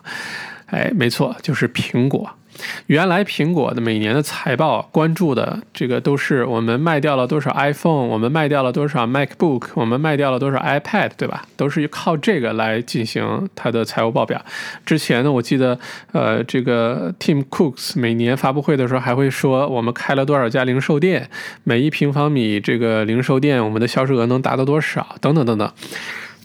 哎，没错，就是苹果。原来苹果的每年的财报关注的这个都是我们卖掉了多少 iPhone，我们卖掉了多少 MacBook，我们卖掉了多少 iPad，对吧？都是靠这个来进行它的财务报表。之前呢，我记得呃，这个 Tim Cooks 每年发布会的时候还会说，我们开了多少家零售店，每一平方米这个零售店我们的销售额能达到多少，等等等等。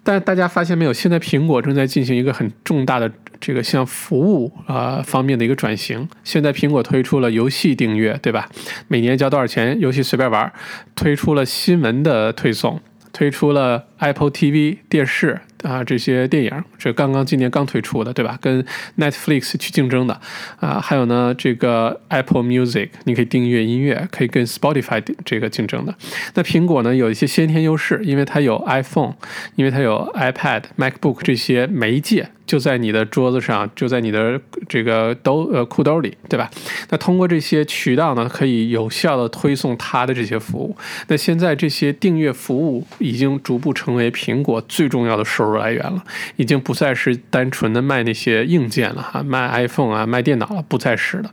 但大家发现没有？现在苹果正在进行一个很重大的这个像服务啊方面的一个转型。现在苹果推出了游戏订阅，对吧？每年交多少钱，游戏随便玩。推出了新闻的推送，推出了 Apple TV 电视。啊，这些电影这刚刚今年刚推出的，对吧？跟 Netflix 去竞争的啊，还有呢，这个 Apple Music 你可以订阅音乐，可以跟 Spotify 这个竞争的。那苹果呢，有一些先天优势，因为它有 iPhone，因为它有 iPad、MacBook 这些媒介。就在你的桌子上，就在你的这个兜呃裤兜里，对吧？那通过这些渠道呢，可以有效的推送它的这些服务。那现在这些订阅服务已经逐步成为苹果最重要的收入来源了，已经不再是单纯的卖那些硬件了哈，卖 iPhone 啊，卖电脑了，不再是了。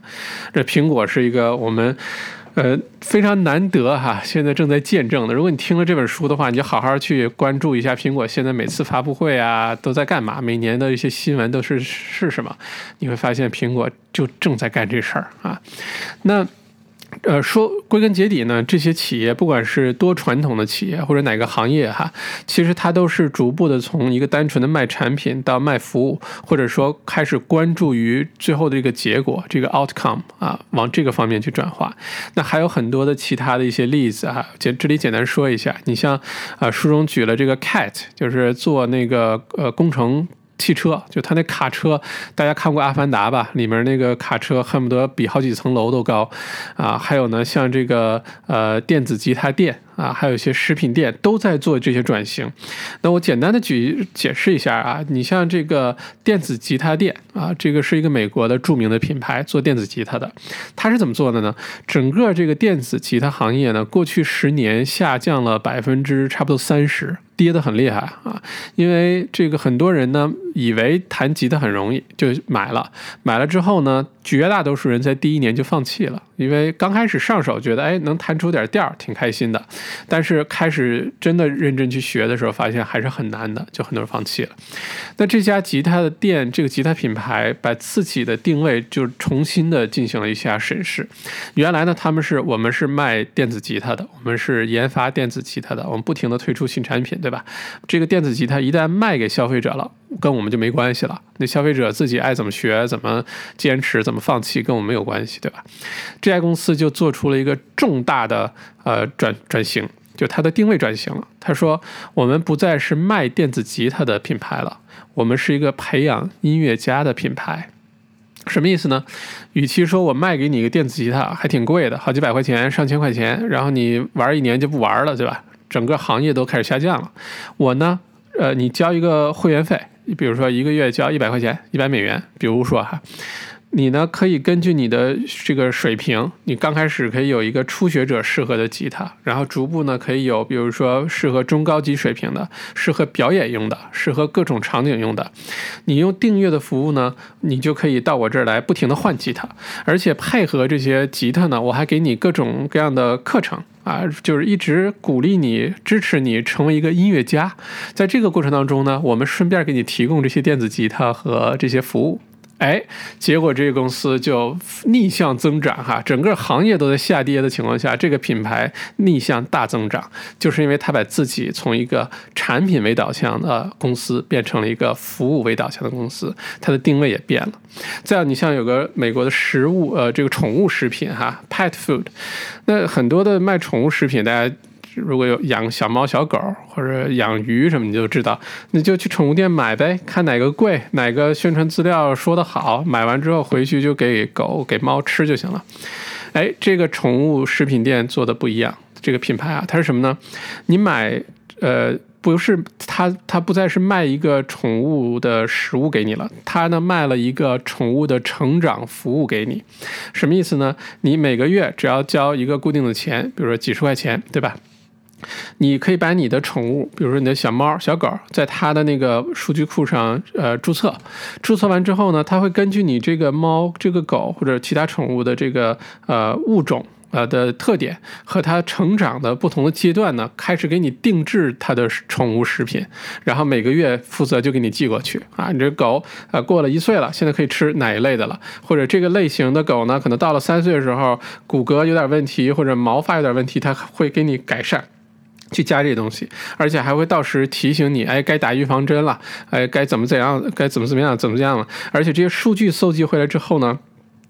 这苹果是一个我们。呃，非常难得哈，现在正在见证的。如果你听了这本书的话，你就好好去关注一下苹果现在每次发布会啊都在干嘛，每年的一些新闻都是是什么，你会发现苹果就正在干这事儿啊。那。呃，说归根结底呢，这些企业不管是多传统的企业或者哪个行业哈，其实它都是逐步的从一个单纯的卖产品到卖服务，或者说开始关注于最后的这个结果，这个 outcome 啊，往这个方面去转化。那还有很多的其他的一些例子哈，简这里简单说一下，你像啊，书中举了这个 CAT，就是做那个呃工程。汽车就他那卡车，大家看过《阿凡达》吧？里面那个卡车恨不得比好几层楼都高，啊，还有呢，像这个呃电子吉他店啊，还有一些食品店都在做这些转型。那我简单的举解释一下啊，你像这个电子吉他店啊，这个是一个美国的著名的品牌，做电子吉他的，它是怎么做的呢？整个这个电子吉他行业呢，过去十年下降了百分之差不多三十。跌得很厉害啊，因为这个很多人呢以为弹吉他很容易就买了，买了之后呢，绝大多数人在第一年就放弃了，因为刚开始上手觉得哎能弹出点调儿挺开心的，但是开始真的认真去学的时候，发现还是很难的，就很多人放弃了。那这家吉他的店，这个吉他品牌把自己的定位就重新的进行了一下审视。原来呢，他们是我们是卖电子吉他的，我们是研发电子吉他的，我们不停的推出新产品。对吧？这个电子吉他一旦卖给消费者了，跟我们就没关系了。那消费者自己爱怎么学、怎么坚持、怎么放弃，跟我们没有关系，对吧？这家公司就做出了一个重大的呃转转型，就它的定位转型了。他说：“我们不再是卖电子吉他的品牌了，我们是一个培养音乐家的品牌。”什么意思呢？与其说我卖给你一个电子吉他还挺贵的，好几百块钱、上千块钱，然后你玩一年就不玩了，对吧？整个行业都开始下降了，我呢，呃，你交一个会员费，你比如说一个月交一百块钱，一百美元，比如说哈。你呢，可以根据你的这个水平，你刚开始可以有一个初学者适合的吉他，然后逐步呢可以有，比如说适合中高级水平的，适合表演用的，适合各种场景用的。你用订阅的服务呢，你就可以到我这儿来不停的换吉他，而且配合这些吉他呢，我还给你各种各样的课程啊，就是一直鼓励你、支持你成为一个音乐家。在这个过程当中呢，我们顺便给你提供这些电子吉他和这些服务。哎，结果这个公司就逆向增长哈，整个行业都在下跌的情况下，这个品牌逆向大增长，就是因为它把自己从一个产品为导向的公司变成了一个服务为导向的公司，它的定位也变了。再有，你像有个美国的食物，呃，这个宠物食品哈，pet food，那很多的卖宠物食品，大家。如果有养小猫小狗或者养鱼什么，你就知道，你就去宠物店买呗，看哪个贵，哪个宣传资料说的好，买完之后回去就给狗给猫吃就行了。哎，这个宠物食品店做的不一样，这个品牌啊，它是什么呢？你买，呃，不是它，它不再是卖一个宠物的食物给你了，它呢卖了一个宠物的成长服务给你。什么意思呢？你每个月只要交一个固定的钱，比如说几十块钱，对吧？你可以把你的宠物，比如说你的小猫、小狗，在它的那个数据库上呃注册，注册完之后呢，它会根据你这个猫、这个狗或者其他宠物的这个呃物种呃的特点和它成长的不同的阶段呢，开始给你定制它的宠物食品，然后每个月负责就给你寄过去啊。你这狗呃过了一岁了，现在可以吃哪一类的了？或者这个类型的狗呢，可能到了三岁的时候骨骼有点问题或者毛发有点问题，它会给你改善。去加这些东西，而且还会到时提醒你，哎，该打预防针了，哎，该怎么怎样，该怎么怎么样，怎么怎样了。而且这些数据搜集回来之后呢？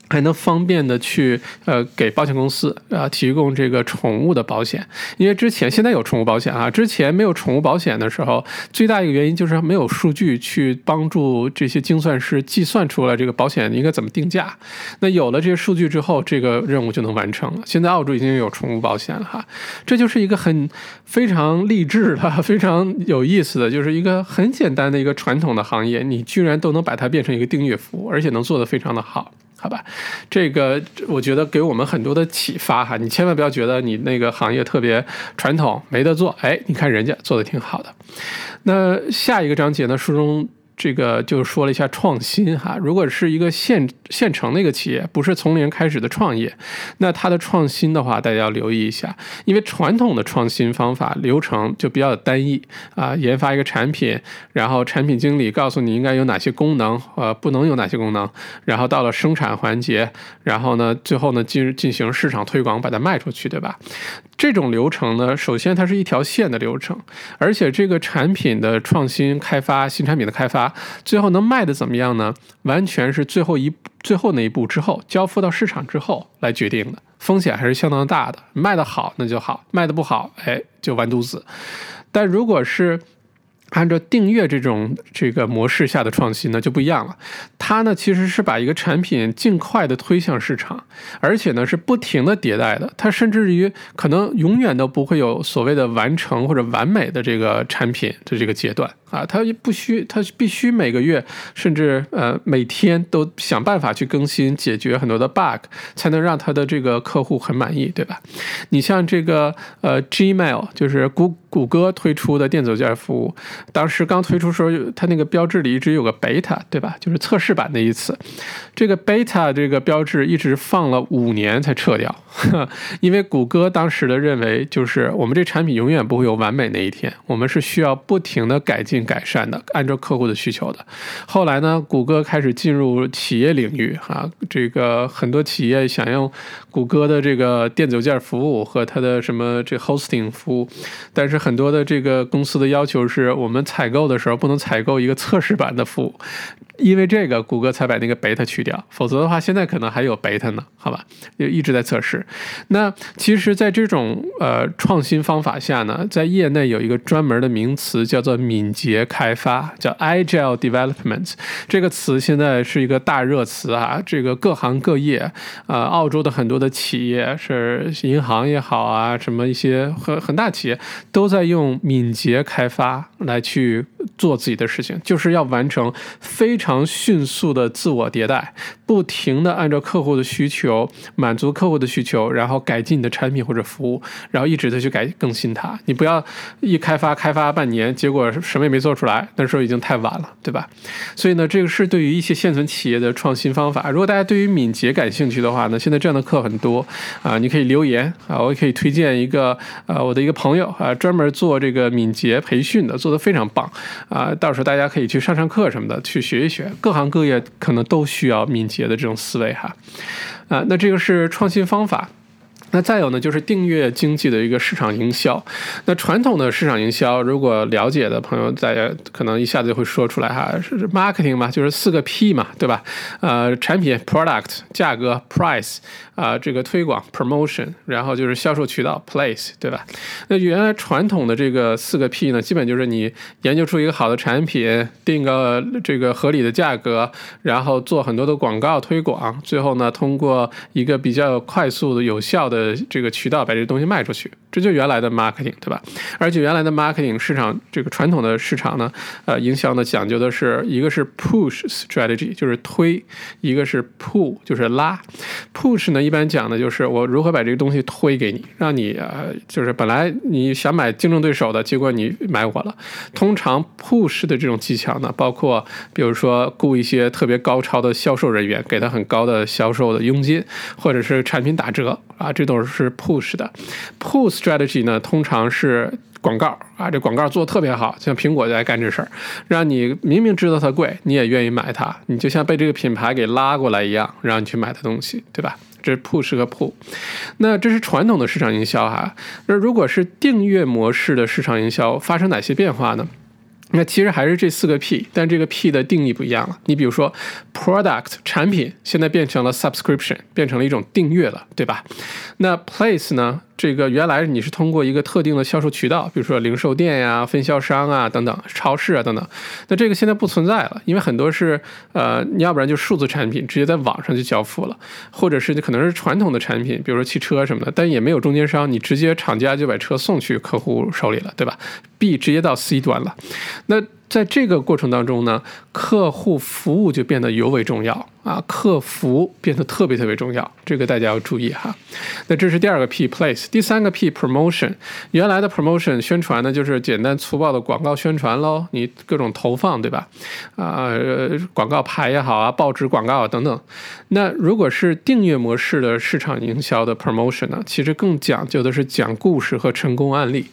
还能方便的去呃给保险公司啊提供这个宠物的保险，因为之前现在有宠物保险啊，之前没有宠物保险的时候，最大一个原因就是没有数据去帮助这些精算师计算出来这个保险应该怎么定价。那有了这些数据之后，这个任务就能完成了。现在澳洲已经有宠物保险了哈，这就是一个很非常励志的、非常有意思的，就是一个很简单的一个传统的行业，你居然都能把它变成一个订阅服务，而且能做得非常的好。好吧，这个我觉得给我们很多的启发哈。你千万不要觉得你那个行业特别传统没得做，哎，你看人家做的挺好的。那下一个章节呢，书中这个就说了一下创新哈。如果是一个现现成的一个企业，不是从零开始的创业，那它的创新的话，大家要留意一下，因为传统的创新方法流程就比较单一啊，研发一个产品，然后产品经理告诉你应该有哪些功能，呃，不能有哪些功能，然后到了生产环节，然后呢，最后呢进进行市场推广，把它卖出去，对吧？这种流程呢，首先它是一条线的流程，而且这个产品的创新开发、新产品的开发，最后能卖的怎么样呢？完全是最后一最后那一步之后，交付到市场之后来决定的，风险还是相当大的。卖的好那就好，卖的不好，哎，就完犊子。但如果是按照订阅这种这个模式下的创新呢，就不一样了。它呢其实是把一个产品尽快的推向市场，而且呢是不停的迭代的。它甚至于可能永远都不会有所谓的完成或者完美的这个产品的这个阶段啊。它不需，它必须每个月甚至呃每天都想办法去更新，解决很多的 bug，才能让它的这个客户很满意，对吧？你像这个呃 Gmail，就是谷谷歌推出的电子邮件服务。当时刚推出时候，它那个标志里一直有个 beta，对吧？就是测试版的意思。这个 beta 这个标志一直放了五年才撤掉，因为谷歌当时的认为就是我们这产品永远不会有完美那一天，我们是需要不停的改进改善的，按照客户的需求的。后来呢，谷歌开始进入企业领域，啊，这个很多企业想用谷歌的这个电子邮件服务和它的什么这 hosting 服务，但是很多的这个公司的要求是我们采购的时候不能采购一个测试版的服务，因为这个谷歌才把那个 beta 去掉，否则的话现在可能还有 beta 呢，好吧，就一直在测试。那其实，在这种呃创新方法下呢，在业内有一个专门的名词叫做敏捷别开发，叫 agile development。这个词现在是一个大热词啊，这个各行各业，呃，澳洲的很多的企业是银行也好啊，什么一些很很大企业都在用敏捷开发来去做自己的事情，就是要完成非常迅速的自我迭代，不停的按照客户的需求满足客户的需求，然后改进你的产品或者服务，然后一直的去改更新它。你不要一开发开发半年，结果什么也没没做出来，那时候已经太晚了，对吧？所以呢，这个是对于一些现存企业的创新方法。如果大家对于敏捷感兴趣的话呢，现在这样的课很多啊，你可以留言啊，我也可以推荐一个呃我的一个朋友啊，专门做这个敏捷培训的，做的非常棒啊，到时候大家可以去上上课什么的，去学一学。各行各业可能都需要敏捷的这种思维哈，啊，那这个是创新方法。那再有呢，就是订阅经济的一个市场营销。那传统的市场营销，如果了解的朋友，大家可能一下子就会说出来哈，是 marketing 嘛，就是四个 P 嘛，对吧？呃，产品 product，价格 price，啊，这个推广 promotion，然后就是销售渠道 place，对吧？那原来传统的这个四个 P 呢，基本就是你研究出一个好的产品，定个这个合理的价格，然后做很多的广告推广，最后呢，通过一个比较快速的、有效的。呃，这个渠道把这东西卖出去，这就原来的 marketing，对吧？而且原来的 marketing 市场，这个传统的市场呢，呃，营销呢讲究的是一个是 push strategy，就是推；一个是 pull，就是拉。push 呢，一般讲的就是我如何把这个东西推给你，让你呃，就是本来你想买竞争对手的，结果你买我了。通常 push 的这种技巧呢，包括比如说雇一些特别高超的销售人员，给他很高的销售的佣金，或者是产品打折啊，这。都是 push 的，pull strategy 呢，通常是广告啊，这广告做的特别好，像苹果就爱干这事儿，让你明明知道它贵，你也愿意买它，你就像被这个品牌给拉过来一样，让你去买它东西，对吧？这是 push 和 pull，那这是传统的市场营销哈。那如果是订阅模式的市场营销，发生哪些变化呢？那其实还是这四个 P，但这个 P 的定义不一样了。你比如说，product 产品现在变成了 subscription，变成了一种订阅了，对吧？那 place 呢？这个原来你是通过一个特定的销售渠道，比如说零售店呀、分销商啊等等、超市啊等等。那这个现在不存在了，因为很多是呃，你要不然就数字产品，直接在网上就交付了，或者是可能是传统的产品，比如说汽车什么的，但也没有中间商，你直接厂家就把车送去客户手里了，对吧？B 直接到 C 端了。那在这个过程当中呢，客户服务就变得尤为重要啊，客服变得特别特别重要，这个大家要注意哈。那这是第二个 P place，第三个 P promotion。原来的 promotion 宣传呢，就是简单粗暴的广告宣传喽，你各种投放对吧？啊，广告牌也好啊，报纸广告啊等等。那如果是订阅模式的市场营销的 promotion 呢，其实更讲究的是讲故事和成功案例。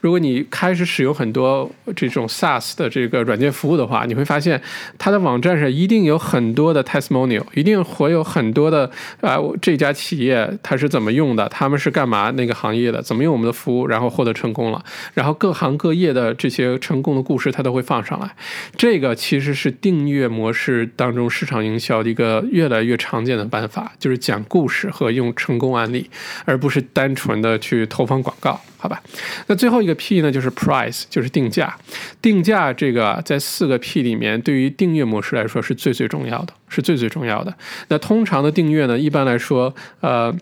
如果你开始使用很多这种 SaaS 的这个软件服务的话，你会发现它的网站上一定有很多的 test 一定会有很多的啊，这家企业它是怎么用的，他们是干嘛那个行业的，怎么用我们的服务，然后获得成功了，然后各行各业的这些成功的故事，它都会放上来。这个其实是订阅模式当中市场营销的一个越来越常见的办法，就是讲故事和用成功案例，而不是单纯的去投放广告。好吧，那最后一个 P 呢，就是 price，就是定价。定价这个在四个 P 里面，对于订阅模式来说是最最重要的，是最最重要的。那通常的订阅呢，一般来说，呃。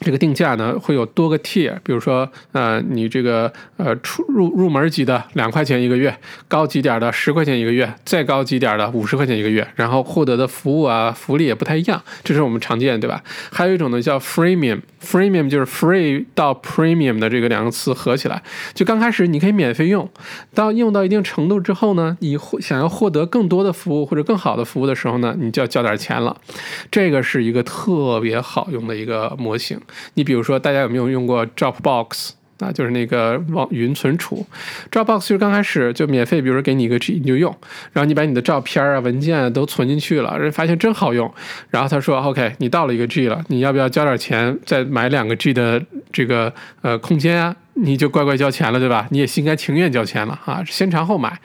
这个定价呢会有多个 tier，比如说，呃，你这个呃出入入门级的两块钱一个月，高级点的十块钱一个月，再高级点的五十块钱一个月，然后获得的服务啊福利也不太一样，这是我们常见，对吧？还有一种呢叫 freemium，freemium 就是 free 到 premium 的这个两个词合起来，就刚开始你可以免费用，到用到一定程度之后呢，你想要获得更多的服务或者更好的服务的时候呢，你就要交点钱了，这个是一个特别好用的一个模型。你比如说，大家有没有用过 Dropbox 啊？就是那个网云存储。Dropbox 就是刚开始就免费，比如说给你一个 G 你就用，然后你把你的照片啊、文件啊都存进去了，人发现真好用。然后他说 OK，你到了一个 G 了，你要不要交点钱再买两个 G 的这个呃空间啊？你就乖乖交钱了，对吧？你也心甘情愿交钱了啊，先尝后买。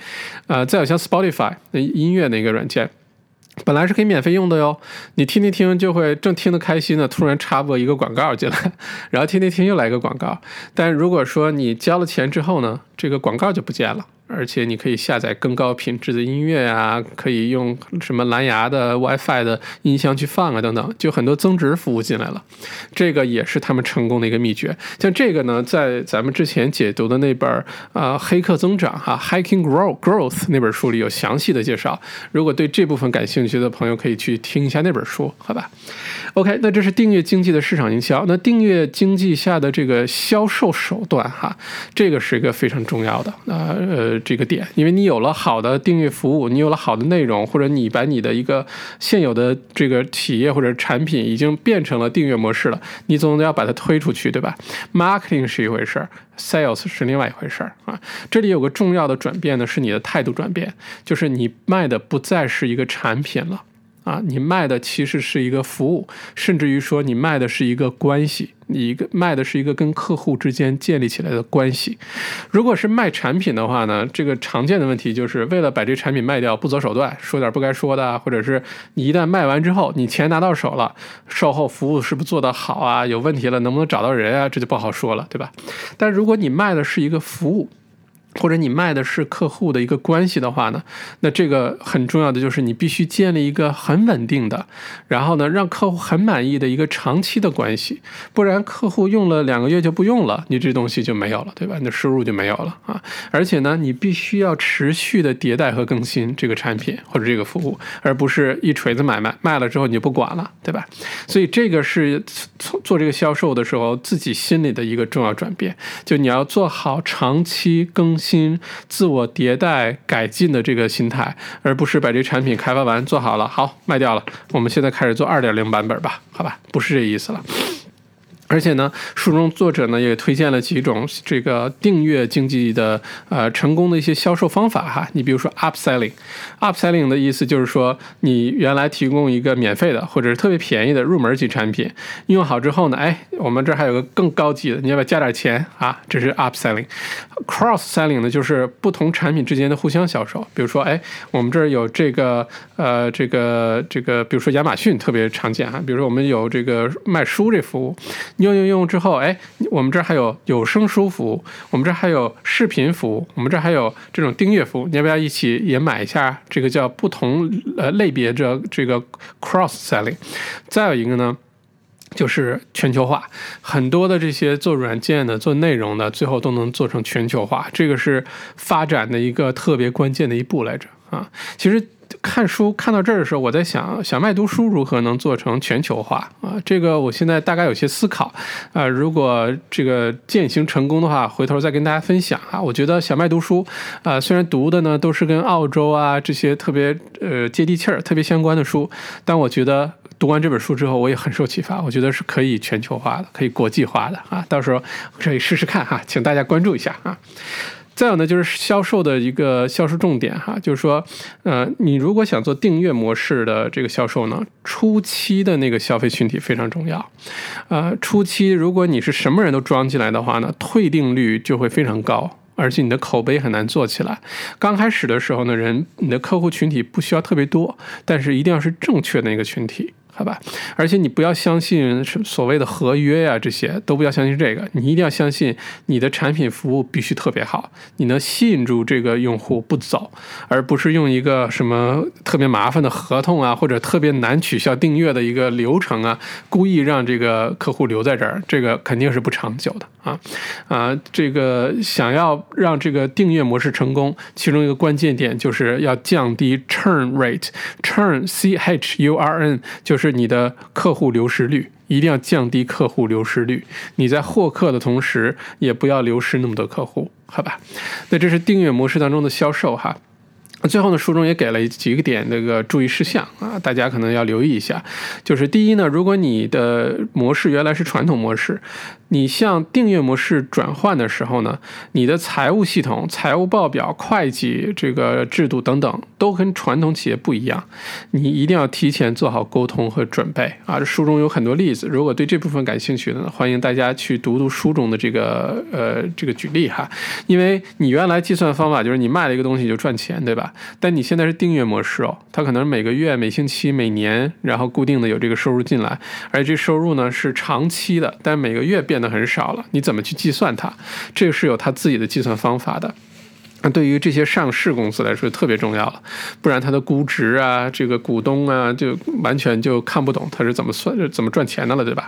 呃，再有像 Spotify 那音乐那个软件。本来是可以免费用的哟，你听听听就会正听得开心呢，突然插播一个广告进来，然后听听听又来一个广告。但如果说你交了钱之后呢，这个广告就不见了。而且你可以下载更高品质的音乐啊，可以用什么蓝牙的、WiFi 的音箱去放啊，等等，就很多增值服务进来了。这个也是他们成功的一个秘诀。像这个呢，在咱们之前解读的那本啊《黑客增长》哈《Hacking Grow Growth》那本书里有详细的介绍。如果对这部分感兴趣的朋友，可以去听一下那本书，好吧？OK，那这是订阅经济的市场营销。那订阅经济下的这个销售手段哈，这个是一个非常重要的啊呃。这个点，因为你有了好的订阅服务，你有了好的内容，或者你把你的一个现有的这个企业或者产品已经变成了订阅模式了，你总得要把它推出去，对吧？Marketing 是一回事儿，Sales 是另外一回事儿啊。这里有个重要的转变呢，是你的态度转变，就是你卖的不再是一个产品了。啊，你卖的其实是一个服务，甚至于说你卖的是一个关系，你一个卖的是一个跟客户之间建立起来的关系。如果是卖产品的话呢，这个常见的问题就是为了把这产品卖掉，不择手段，说点不该说的，或者是你一旦卖完之后，你钱拿到手了，售后服务是不是做得好啊？有问题了能不能找到人啊？这就不好说了，对吧？但如果你卖的是一个服务，或者你卖的是客户的一个关系的话呢，那这个很重要的就是你必须建立一个很稳定的，然后呢让客户很满意的一个长期的关系，不然客户用了两个月就不用了，你这东西就没有了，对吧？你的收入就没有了啊！而且呢，你必须要持续的迭代和更新这个产品或者这个服务，而不是一锤子买卖，卖了之后你就不管了，对吧？所以这个是做做这个销售的时候自己心里的一个重要转变，就你要做好长期更。新新自我迭代改进的这个心态，而不是把这产品开发完做好了，好卖掉了，我们现在开始做二点零版本吧，好吧，不是这意思了。而且呢，书中作者呢也推荐了几种这个订阅经济的呃成功的一些销售方法哈。你比如说 upselling，upselling 的意思就是说你原来提供一个免费的或者是特别便宜的入门级产品，用好之后呢，哎，我们这儿还有个更高级的，你要不要加点钱啊？这是 upselling。cross selling 呢就是不同产品之间的互相销售。比如说，哎，我们这儿有这个呃这个这个，比如说亚马逊特别常见哈。比如说我们有这个卖书这服务。用用用之后，哎，我们这儿还有有声书服务，我们这儿还有视频服务，我们这儿还有这种订阅服务，你要不要一起也买一下？这个叫不同呃类别的这个 cross selling。再有一个呢。就是全球化，很多的这些做软件的、做内容的，最后都能做成全球化，这个是发展的一个特别关键的一步来着啊。其实看书看到这儿的时候，我在想，小麦读书如何能做成全球化啊？这个我现在大概有些思考啊。如果这个践行成功的话，回头再跟大家分享啊。我觉得小麦读书啊，虽然读的呢都是跟澳洲啊这些特别呃接地气儿、特别相关的书，但我觉得。读完这本书之后，我也很受启发。我觉得是可以全球化的，可以国际化的啊！到时候可以试试看哈，请大家关注一下啊。再有呢，就是销售的一个销售重点哈，就是说，呃，你如果想做订阅模式的这个销售呢，初期的那个消费群体非常重要。呃，初期如果你是什么人都装进来的话呢，退订率就会非常高。而且你的口碑很难做起来。刚开始的时候呢，人你的客户群体不需要特别多，但是一定要是正确的一个群体。好吧，而且你不要相信所谓的合约呀，这些都不要相信这个。你一定要相信你的产品服务必须特别好，你能吸引住这个用户不走，而不是用一个什么特别麻烦的合同啊，或者特别难取消订阅的一个流程啊，故意让这个客户留在这儿，这个肯定是不长久的啊啊！这个想要让这个订阅模式成功，其中一个关键点就是要降低 churn rate，churn c h u r n 就是。是你的客户流失率，一定要降低客户流失率。你在获客的同时，也不要流失那么多客户，好吧？那这是订阅模式当中的销售哈。最后呢，书中也给了几个点那个注意事项啊，大家可能要留意一下。就是第一呢，如果你的模式原来是传统模式。你向订阅模式转换的时候呢，你的财务系统、财务报表、会计这个制度等等，都跟传统企业不一样。你一定要提前做好沟通和准备啊！这书中有很多例子，如果对这部分感兴趣的，呢，欢迎大家去读读书中的这个呃这个举例哈。因为你原来计算方法就是你卖了一个东西就赚钱，对吧？但你现在是订阅模式哦，它可能每个月、每星期、每年，然后固定的有这个收入进来，而且这收入呢是长期的，但每个月变。变得很少了，你怎么去计算它？这个是有它自己的计算方法的。那对于这些上市公司来说特别重要了，不然它的估值啊，这个股东啊，就完全就看不懂它是怎么算、怎么赚钱的了，对吧？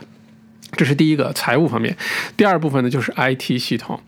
这是第一个财务方面，第二部分呢就是 IT 系统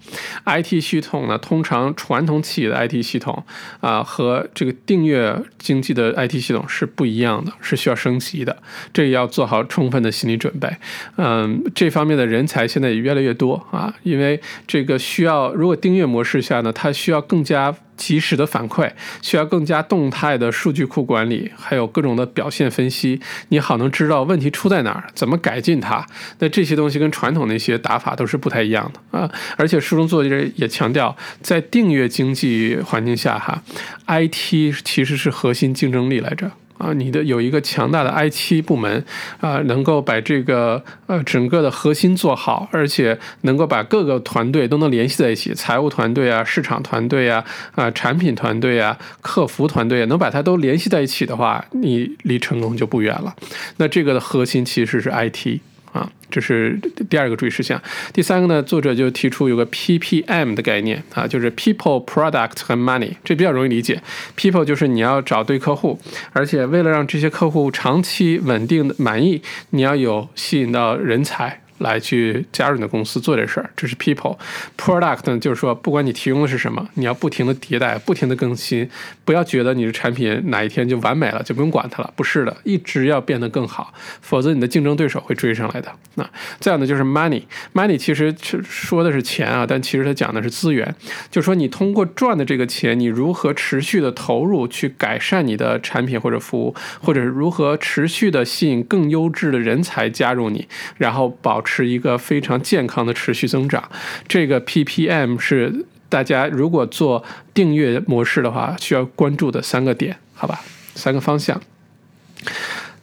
，IT 系统呢通常传统企业的 IT 系统啊和这个订阅经济的 IT 系统是不一样的，是需要升级的，这也要做好充分的心理准备。嗯，这方面的人才现在也越来越多啊，因为这个需要，如果订阅模式下呢，它需要更加。及时的反馈需要更加动态的数据库管理，还有各种的表现分析，你好能知道问题出在哪儿，怎么改进它。那这些东西跟传统那些打法都是不太一样的啊。而且书中作者也强调，在订阅经济环境下，哈，IT 其实是核心竞争力来着。啊，你的有一个强大的 IT 部门，啊，能够把这个呃整个的核心做好，而且能够把各个团队都能联系在一起，财务团队啊，市场团队啊，啊，产品团队啊，客服团队，能把它都联系在一起的话，你离成功就不远了。那这个的核心其实是 IT。啊，这是第二个注意事项。第三个呢，作者就提出有个 PPM 的概念啊，就是 People、Product 和 Money，这比较容易理解。People 就是你要找对客户，而且为了让这些客户长期稳定的满意，你要有吸引到人才。来去加入你的公司做这事儿，这是 people product 呢，就是说不管你提供的是什么，你要不停的迭代，不停的更新，不要觉得你的产品哪一天就完美了，就不用管它了，不是的，一直要变得更好，否则你的竞争对手会追上来的。那再有呢，就是 money，money 其实说的是钱啊，但其实它讲的是资源，就是说你通过赚的这个钱，你如何持续的投入去改善你的产品或者服务，或者是如何持续的吸引更优质的人才加入你，然后保。是一个非常健康的持续增长，这个 ppm 是大家如果做订阅模式的话需要关注的三个点，好吧？三个方向。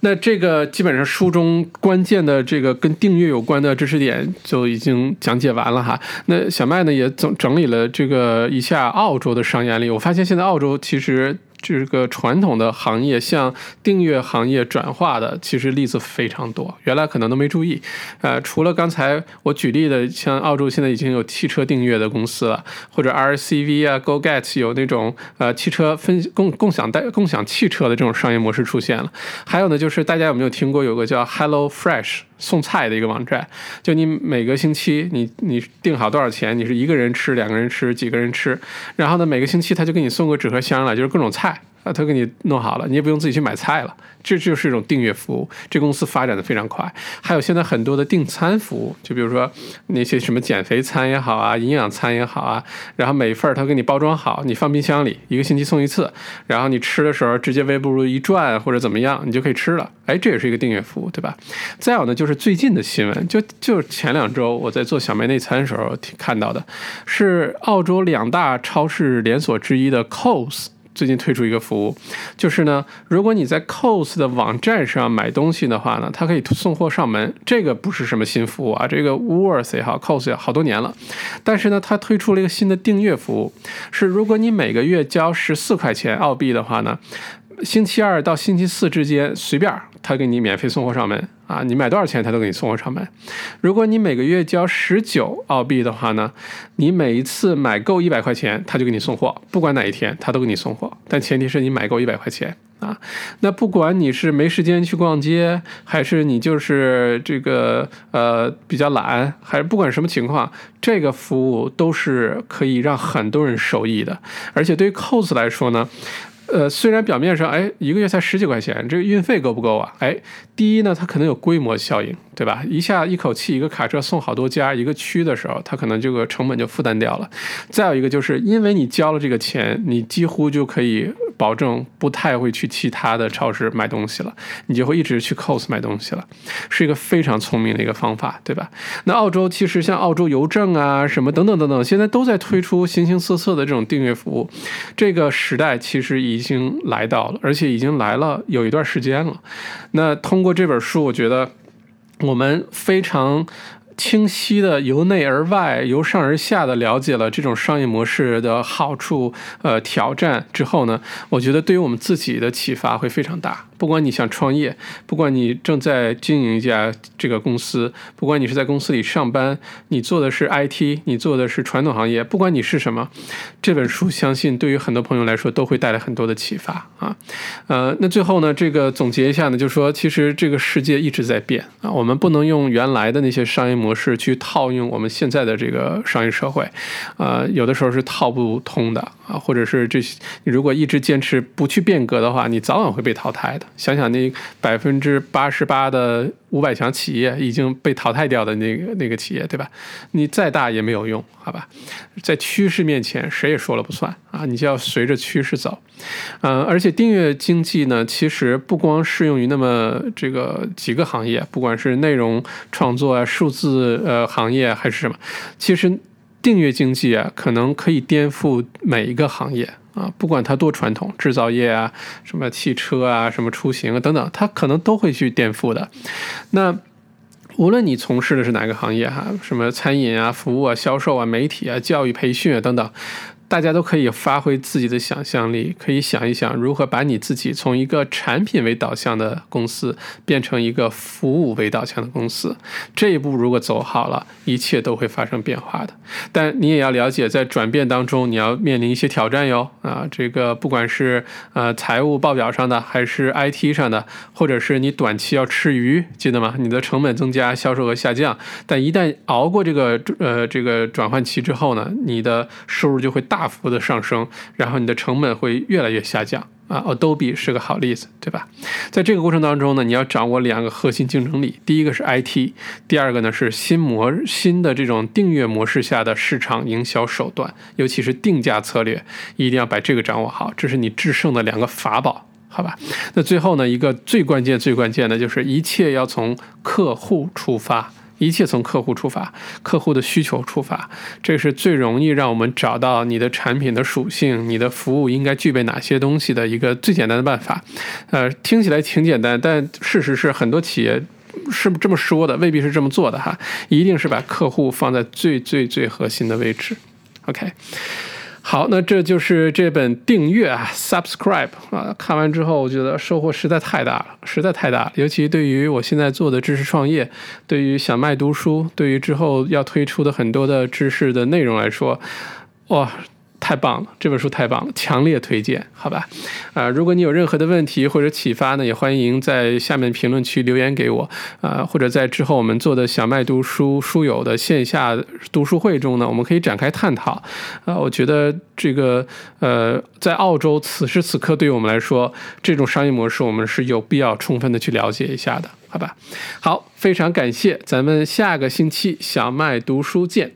那这个基本上书中关键的这个跟订阅有关的知识点就已经讲解完了哈。那小麦呢也整整理了这个一下澳洲的商业案例，我发现现在澳洲其实。这个传统的行业向订阅行业转化的，其实例子非常多。原来可能都没注意，呃，除了刚才我举例的，像澳洲现在已经有汽车订阅的公司了，或者 RCV 啊、GoGet 有那种呃汽车分共共享代共享汽车的这种商业模式出现了。还有呢，就是大家有没有听过有个叫 Hello Fresh？送菜的一个网站，就你每个星期你你定好多少钱，你是一个人吃、两个人吃、几个人吃，然后呢每个星期他就给你送个纸盒箱来，就是各种菜。啊，他给你弄好了，你也不用自己去买菜了，这就是一种订阅服务。这公司发展的非常快。还有现在很多的订餐服务，就比如说那些什么减肥餐也好啊，营养餐也好啊，然后每份儿他给你包装好，你放冰箱里，一个星期送一次，然后你吃的时候直接微波炉一转或者怎么样，你就可以吃了。哎，这也是一个订阅服务，对吧？再有呢，就是最近的新闻，就就前两周我在做小麦内餐的时候看到的，是澳洲两大超市连锁之一的 Coles。最近推出一个服务，就是呢，如果你在 COS 的网站上买东西的话呢，它可以送货上门。这个不是什么新服务啊，这个 w o r t h 也好，COS 也好多年了。但是呢，它推出了一个新的订阅服务，是如果你每个月交十四块钱澳币的话呢。星期二到星期四之间随便，他给你免费送货上门啊！你买多少钱，他都给你送货上门。如果你每个月交十九澳币的话呢，你每一次买够一百块钱，他就给你送货，不管哪一天他都给你送货，但前提是你买够一百块钱啊。那不管你是没时间去逛街，还是你就是这个呃比较懒，还是不管什么情况，这个服务都是可以让很多人受益的。而且对于 cos 来说呢。呃，虽然表面上，哎，一个月才十几块钱，这个运费够不够啊？哎，第一呢，它可能有规模效应，对吧？一下一口气一个卡车送好多家一个区的时候，它可能这个成本就负担掉了。再有一个就是因为你交了这个钱，你几乎就可以。保证不太会去其他的超市买东西了，你就会一直去 cos 买东西了，是一个非常聪明的一个方法，对吧？那澳洲其实像澳洲邮政啊，什么等等等等，现在都在推出形形色色的这种订阅服务，这个时代其实已经来到了，而且已经来了有一段时间了。那通过这本书，我觉得我们非常。清晰的由内而外、由上而下的了解了这种商业模式的好处、呃挑战之后呢，我觉得对于我们自己的启发会非常大。不管你想创业，不管你正在经营一家这个公司，不管你是在公司里上班，你做的是 IT，你做的是传统行业，不管你是什么，这本书相信对于很多朋友来说都会带来很多的启发啊。呃，那最后呢，这个总结一下呢，就是说其实这个世界一直在变啊，我们不能用原来的那些商业模式去套用我们现在的这个商业社会，呃，有的时候是套不通的啊，或者是这你如果一直坚持不去变革的话，你早晚会被淘汰的。想想那百分之八十八的五百强企业已经被淘汰掉的那个那个企业，对吧？你再大也没有用，好吧？在趋势面前，谁也说了不算啊！你就要随着趋势走，嗯，而且订阅经济呢，其实不光适用于那么这个几个行业，不管是内容创作啊、数字呃行业还是什么，其实订阅经济啊，可能可以颠覆每一个行业。啊，不管它多传统，制造业啊，什么汽车啊，什么出行啊等等，它可能都会去颠覆的。那无论你从事的是哪个行业哈，什么餐饮啊、服务啊、销售啊、媒体啊、教育培训啊等等。大家都可以发挥自己的想象力，可以想一想如何把你自己从一个产品为导向的公司变成一个服务为导向的公司。这一步如果走好了，一切都会发生变化的。但你也要了解，在转变当中，你要面临一些挑战哟。啊，这个不管是呃财务报表上的，还是 IT 上的，或者是你短期要吃鱼，记得吗？你的成本增加，销售额下降。但一旦熬过这个呃这个转换期之后呢，你的收入就会大。大幅的上升，然后你的成本会越来越下降啊。Adobe 是个好例子，对吧？在这个过程当中呢，你要掌握两个核心竞争力，第一个是 IT，第二个呢是新模新的这种订阅模式下的市场营销手段，尤其是定价策略，一定要把这个掌握好，这是你制胜的两个法宝，好吧？那最后呢，一个最关键、最关键的就是一切要从客户出发。一切从客户出发，客户的需求出发，这是最容易让我们找到你的产品的属性，你的服务应该具备哪些东西的一个最简单的办法。呃，听起来挺简单，但事实是很多企业是这么说的，未必是这么做的哈。一定是把客户放在最最最核心的位置。OK。好，那这就是这本订阅啊，subscribe 啊，看完之后我觉得收获实在太大了，实在太大了。尤其对于我现在做的知识创业，对于小麦读书，对于之后要推出的很多的知识的内容来说，哇！太棒了，这本书太棒了，强烈推荐，好吧？啊，如果你有任何的问题或者启发呢，也欢迎在下面评论区留言给我，啊，或者在之后我们做的小麦读书书友的线下读书会中呢，我们可以展开探讨。啊，我觉得这个呃，在澳洲此时此刻对于我们来说，这种商业模式我们是有必要充分的去了解一下的，好吧？好，非常感谢，咱们下个星期小麦读书见。